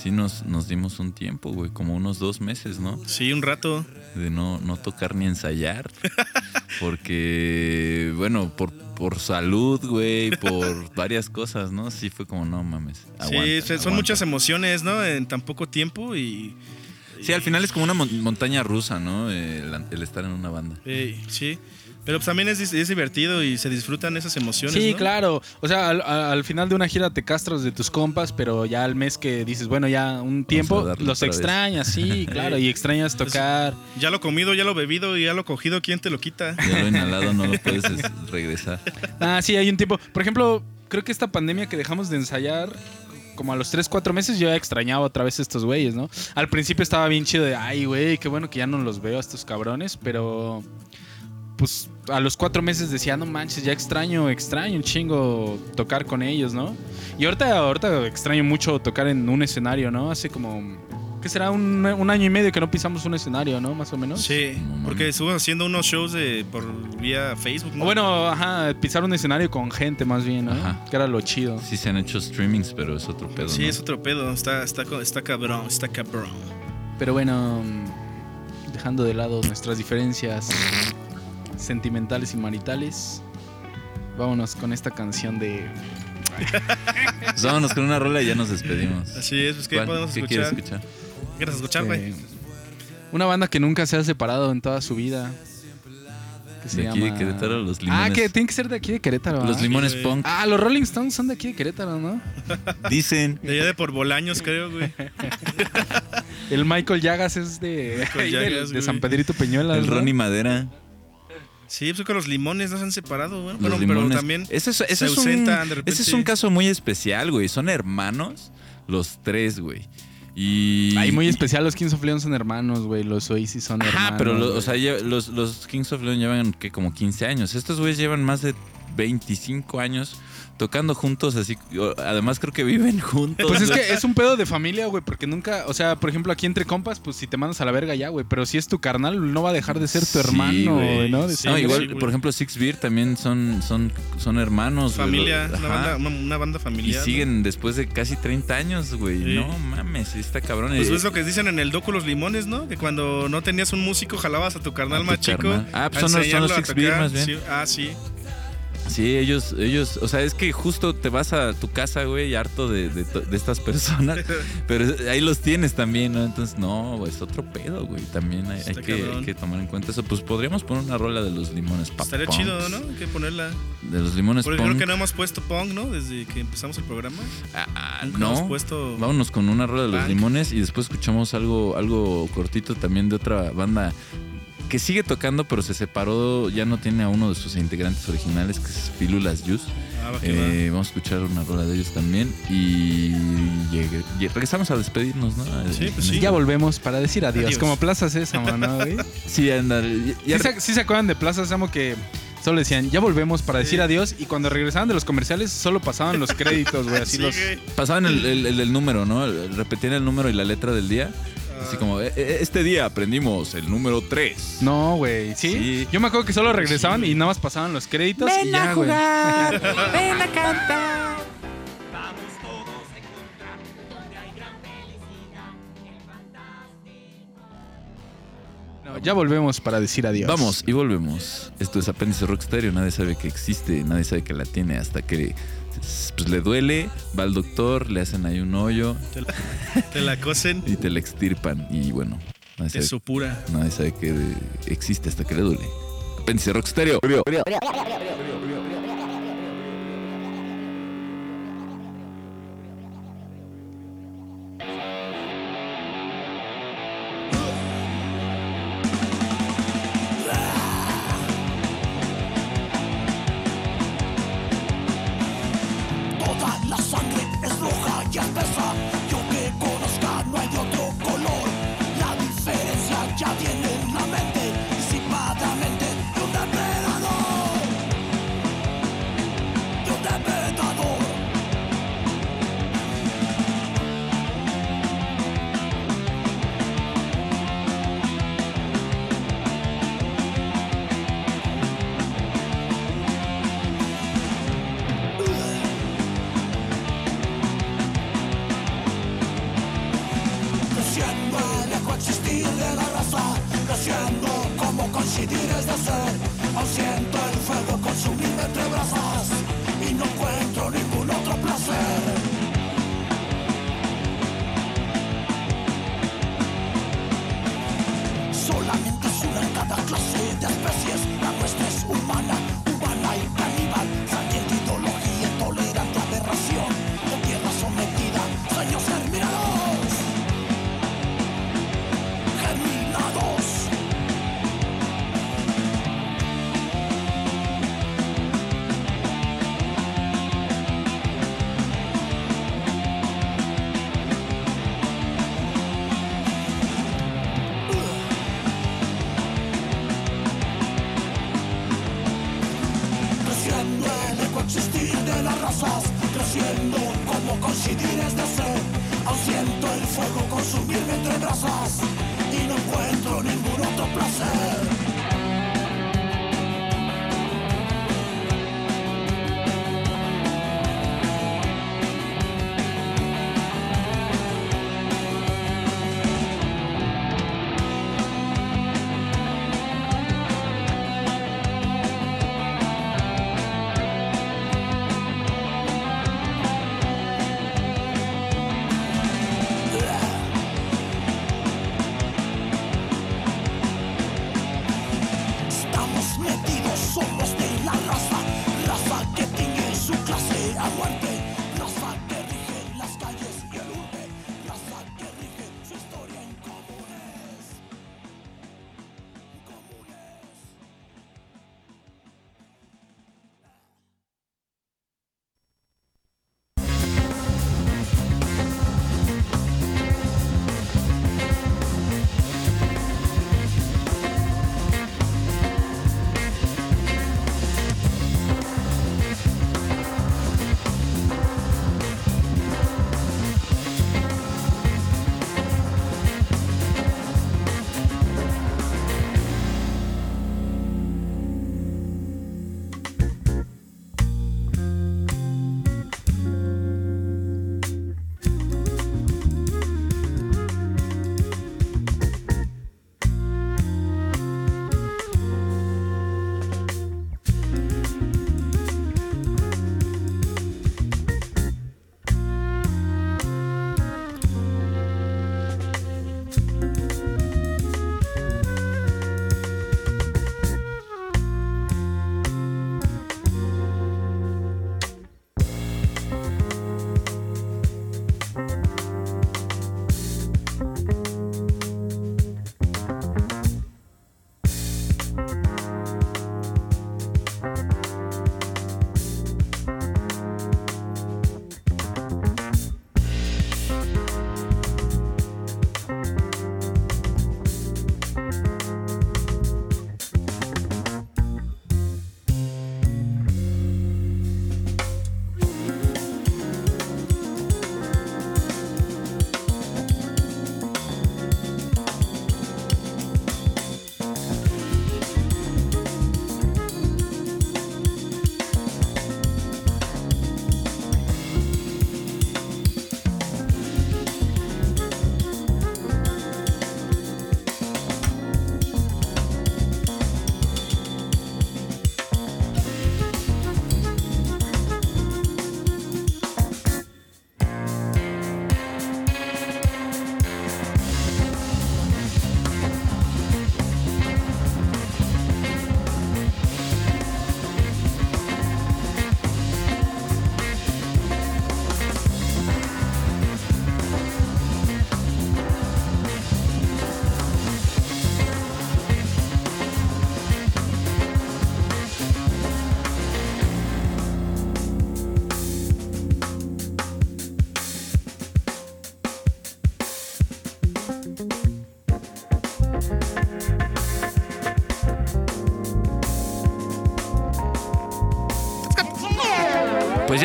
sí nos, nos dimos un tiempo, güey, como unos dos meses, ¿no? Sí, un rato. De no, no tocar ni ensayar. <laughs> Porque, bueno, por, por salud, güey, por varias cosas, ¿no? Sí fue como, no mames. aguanta, sí, son aguanta. muchas emociones, ¿no? En tan poco tiempo y... Sí, al final es como una mon- montaña rusa, ¿no? El, el estar en una banda. eh, sí. Pero pues también es, es divertido y se disfrutan esas emociones. Sí, ¿no? claro. O sea, al, al- al final de una gira te castras de tus compas, pero ya al mes que dices, bueno, ya un tiempo, los vez. extrañas, sí, <laughs> claro. Y extrañas tocar. Ya lo comido, ya lo bebido y ya lo cogido, ¿quién te lo quita? Ya lo inhalado no lo puedes <laughs> es- regresar. Ah, sí, hay un tiempo. Por ejemplo, creo que esta pandemia que dejamos de ensayar, como a los 3, 4 meses, yo ya extrañaba otra vez estos güeyes, ¿no? Al principio estaba bien chido de, ay, güey, qué bueno que ya no los veo a estos cabrones, pero pues a los 4 meses decía, no manches, ya extraño, extraño un chingo tocar con ellos, ¿no? Y ahorita, ahorita extraño mucho tocar en un escenario, ¿no? Hace como, ¿qué será? Un, un año y medio que no pisamos un escenario, ¿no? Más o menos. Sí, porque estuvimos haciendo unos shows de, por vía Facebook, ¿no? O bueno, ajá, pisar un escenario con gente más bien, ¿no? Ajá. Que era lo chido. Sí se han hecho streamings, pero es otro pedo, Sí, ¿no? es otro pedo. Está, está, está cabrón, está cabrón. Pero bueno, mm, dejando de lado nuestras diferencias sentimentales y maritales, vámonos con esta canción de... Pues vámonos con una rola y ya nos despedimos. Así es, pues ¿qué podemos ¿Qué escuchar? quieres escuchar? ¿Qué quieres escuchar, güey? eh, una banda que nunca se ha separado en toda su vida. Que se De aquí de Querétaro, los limones. Ah, que tiene que ser de aquí de Querétaro. Los limones Sí, punk. Ah, los Rolling Stones son de aquí de Querétaro, ¿no? <laughs> Dicen. De allá de por Bolaños, creo, güey. <laughs> El Michael Llagas es de, Michael Llagas, de. San Pedrito Peñuelas. El ¿no? Ronnie Madera. Sí, pues que los limones no se han separado, güey. Los Bueno, pero limones. también Ese es, ese se es un, ausentan de repente. ese es un caso muy especial, güey. Son hermanos, los tres, güey. Y. Ay, muy especial. Los Kings of Leon son hermanos, güey. Los Oasis son hermanos. Ajá, pero lo- o sea, los, los Kings of Leon llevan que como 15 años. Estos güeyes llevan más de 25 años tocando juntos, así. Además, creo que viven juntos. Pues es que <laughs> es un pedo de familia, güey, porque nunca, o sea, por ejemplo, aquí entre compas, pues si te mandas a la verga ya, güey, pero si es tu carnal, no va a dejar de ser tu Sí, hermano, güey. ¿no? Sí, igual, sí, por ejemplo, Six Beer también son, son, son hermanos. güey. familia, una banda, una, una banda Y familiar. ¿no? siguen después de casi 30 años, güey. Sí. No mames, está cabrón. Pues Eh, es lo que dicen en el docu Los Limones, ¿no? Que cuando no tenías un músico, jalabas a tu carnal A tu más chico. Ah, pues son los- son los Six Beer, más bien. Sí, ah, sí. Sí, ellos, ellos, o sea, es que justo te vas a tu casa, güey, harto de, de estas personas, <laughs> pero ahí los tienes también, ¿no? Entonces, no, güey, es otro pedo, güey, también hay, que, cabrón. hay que tomar en cuenta eso. Pues podríamos poner una rola de los limones pop Estaría punks. chido, ¿no? Hay que ponerla. De los limones Porque creo punk. que no hemos puesto punk, ¿no? Desde que empezamos el programa. Ah, ah, hemos no, puesto. vámonos con una rola de los Punk. limones y después escuchamos algo, algo cortito también de otra banda que sigue tocando, pero se separó, ya no tiene a uno de sus integrantes originales, que es Pilulas Juice. Ah, va Eh, vamos a escuchar una rola de ellos también y regresamos a despedirnos, ¿no? Sí, pues sí. Ya volvemos para decir adiós, Adiós. como Plaza Sésamo, ¿no? <laughs> Sí, anda. ya- ya- ¿Sí, se, sí se acuerdan de Plaza Sésamo que solo decían, ya volvemos para decir Sí. adiós? Y cuando regresaban de los comerciales, solo pasaban los <laughs> créditos, güey, así Sí, los... pasaban el, el- el- el número, ¿no? Repetían el número y la letra del día. Así como, eh, eh, este día aprendimos el número 3. No, güey. ¿Sí? Yo me acuerdo que solo regresaban y nada más pasaban los créditos. Ven y ya, a jugar, <laughs> ven a cantar. Vamos todos a encontrar donde hay gran felicidad, ya volvemos para decir adiós. Vamos y volvemos. Esto es Apéndice Rockstereo. Nadie sabe que existe, nadie sabe que la tiene hasta que pues le duele, va al doctor, le hacen ahí un hoyo. Te la, te cosen. y te la extirpan. Y bueno, nadie sabe, que existe hasta que le duele. Apéndice Rocksterio.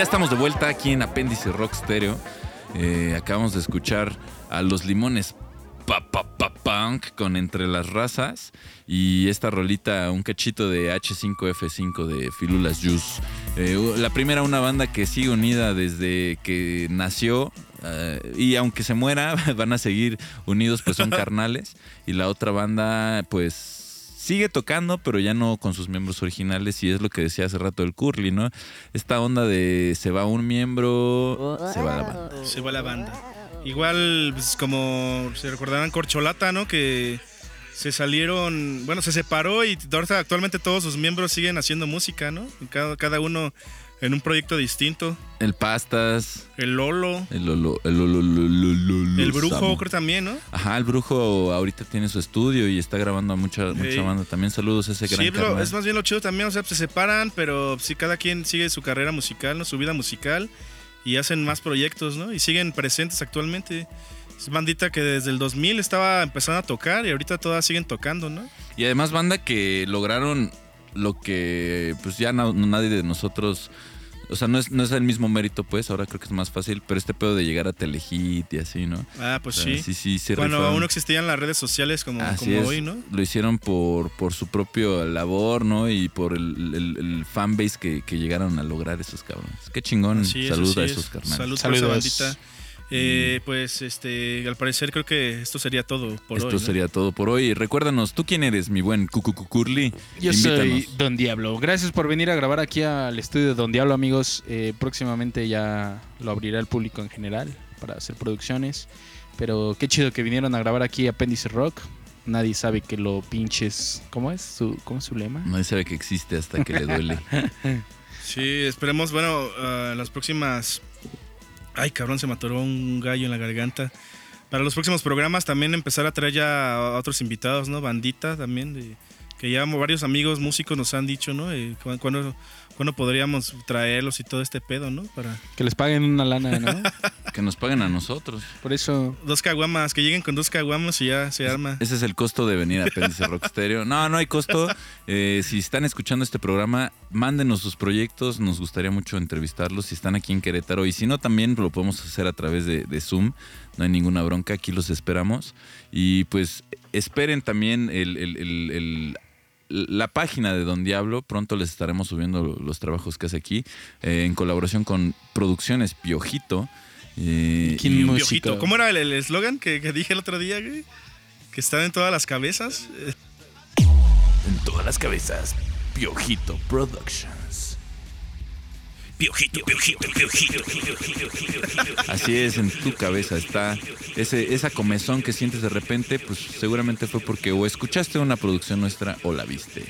Estamos de vuelta aquí en Apéndice Rock Stereo. Eh, acabamos de escuchar a los limones pa, pa, pa, punk con Entre las Razas y esta rolita, un cachito de H5F5 de Filulas Juice. Eh, la primera, una banda que sigue unida desde que nació. eh, y aunque se muera, <laughs> van a seguir unidos, pues son <laughs> carnales. Y la otra banda, pues sigue tocando, pero ya no con sus miembros originales. Y es lo que decía hace rato el Curly, ¿no? Esta onda de se va un miembro, se va la banda. Se va la banda. Igual, pues, como se recordarán, Corcholata, ¿no? Que se salieron, bueno, se separó y actualmente todos sus miembros siguen haciendo música, ¿no? Cada, cada uno en un proyecto distinto. El Pastas, El Lolo, el Lolo, el Lolo, Lolo, Lolo, el Brujo, Samo. creo también, ¿no? Ajá, el Brujo ahorita tiene su estudio y está grabando a mucha, mucha Sí. banda. También saludos a ese gran Sí, lo- carnal. es más bien lo chido también, o sea, se separan, pero sí cada quien sigue su carrera musical, ¿no? Su vida musical y hacen más proyectos, ¿no? Y siguen presentes actualmente. Es bandita que desde el 2000 estaba empezando a tocar y ahorita todas siguen tocando, ¿no? Y además banda que lograron lo que pues ya no- nadie de nosotros, o sea, no es, no es el mismo mérito pues, ahora creo que es más fácil, pero este pedo de llegar a Telehit y así, ¿no? Ah, pues O sea, sí. Sí, sí, sí. Cuando rifaron. aún no existían las redes sociales como, Así como es. hoy, ¿no? Lo hicieron por, por su propio labor, ¿no? Y por el, el, el fanbase que, que llegaron a lograr esos cabrones. Qué chingón. Salud a es. esos carnales. Salud por esa Saludos. bandita. Eh, pues este, al parecer creo que esto sería todo por Esto hoy. ¿no? sería todo por hoy. Recuérdanos, ¿tú quién eres, mi buen Cucucucurli? Yo Invítanos. soy Don Diablo. Gracias por venir a grabar aquí al estudio de Don Diablo, amigos. Eh, próximamente ya lo abrirá al público en general para hacer producciones. Pero qué chido que vinieron a grabar aquí Apéndice Rock. Nadie sabe que lo pinches. ¿Cómo es su, cómo es su lema? Nadie sabe que existe hasta que le duele. <laughs> Sí, esperemos, bueno, ah, las próximas... Ay, cabrón, se me un gallo en la garganta. Para los próximos programas también empezar a traer ya a otros invitados, ¿no? Bandita también, que ya varios amigos músicos nos han dicho, ¿no? Eh, cu- ¿Cuándo, cuándo podríamos traerlos y todo este pedo, ¿no? Para Que les paguen una lana, ¿no? <laughs> que nos paguen a nosotros. Por eso. dos caguamas, que lleguen con dos caguamas y ya se arma. Ese es el costo de venir a Apéndice Rock Stereo. No, no hay costo. Eh, si están escuchando este programa, mándenos sus proyectos. Nos gustaría mucho entrevistarlos si están aquí en Querétaro. Y si no, también lo podemos hacer a través de, de Zoom. No hay ninguna bronca. Aquí los esperamos. Y pues esperen también el- el- el- el- la página de Don Diablo. Pronto les estaremos subiendo los trabajos que hace aquí. eh, en colaboración con Producciones Piojito. Eh, ¿Quién y- Piojito. ¿Cómo era el eslogan que, que dije el otro día, güey? Que están en todas las cabezas. En todas las cabezas, Piojito Productions. Piojito, piojito, piojito, Así es, en tu cabeza está ese, esa comezón que sientes de repente, pues seguramente fue porque o escuchaste una producción nuestra o la viste.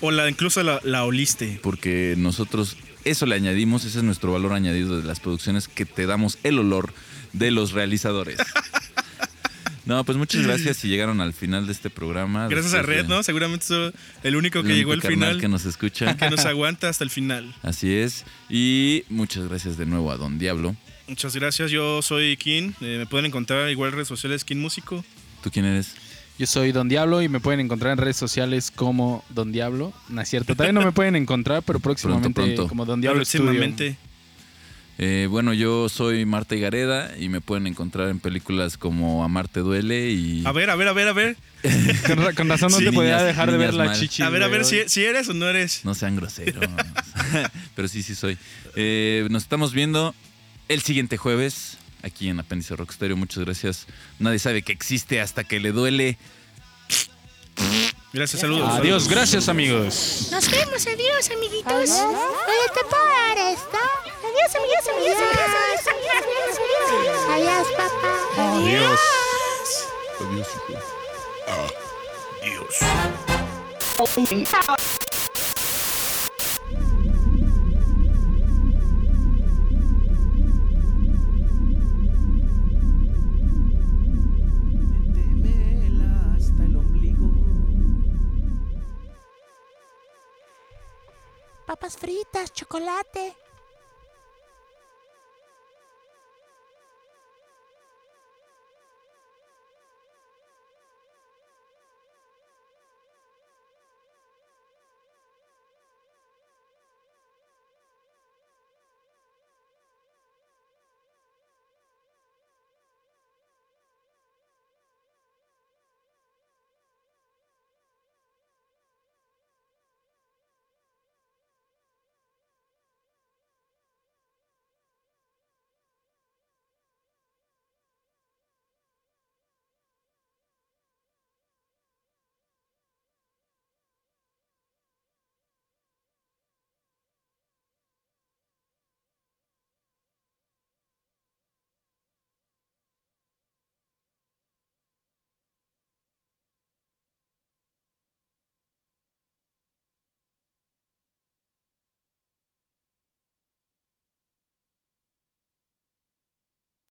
O la, incluso la, la oliste. Porque nosotros eso le añadimos, ese es nuestro valor añadido de las producciones, que te damos el olor de los realizadores. <laughs> No, pues muchas <clears throat> gracias si llegaron al final de este programa. Gracias a Red, de- ¿no? Seguramente soy el único que el llegó al final. que nos escucha. <laughs> que nos aguanta hasta el final. Así es. Y muchas gracias de nuevo a Don Diablo. Muchas gracias. Yo soy King. Eh, me pueden encontrar igual en redes sociales King Músico. ¿Tú quién eres? Yo soy Don Diablo y me pueden encontrar en redes sociales como Don Diablo. No es cierto. También no me pueden encontrar, pero próximamente pronto. como Don Diablo Studio. Eh, bueno, yo soy Marta Higareda y me pueden encontrar en películas como Amarte Duele y... A ver, a ver, a ver, a ver. <laughs> Con, ra- con razón no Sí. te podía Niñas- dejar de ver la mal. chichi. a ver, a ver si, si eres o no eres. No sean groseros. <laughs> Pero sí, sí soy. Eh, nos estamos viendo el siguiente jueves aquí en Apéndice Rock Stereo. Muchas gracias. Nadie sabe que existe hasta que le duele. Gracias, saludos. Adiós, gracias amigos. Nos vemos, adiós, amiguitos. Oye, ¿te puedo dar esto? Adiós, amigos, amigos, amigos, amigos, amigos, amigos, amigos. Adiós, papá. Adiós. Adiós, hijo. Métemela Papas fritas, chocolate.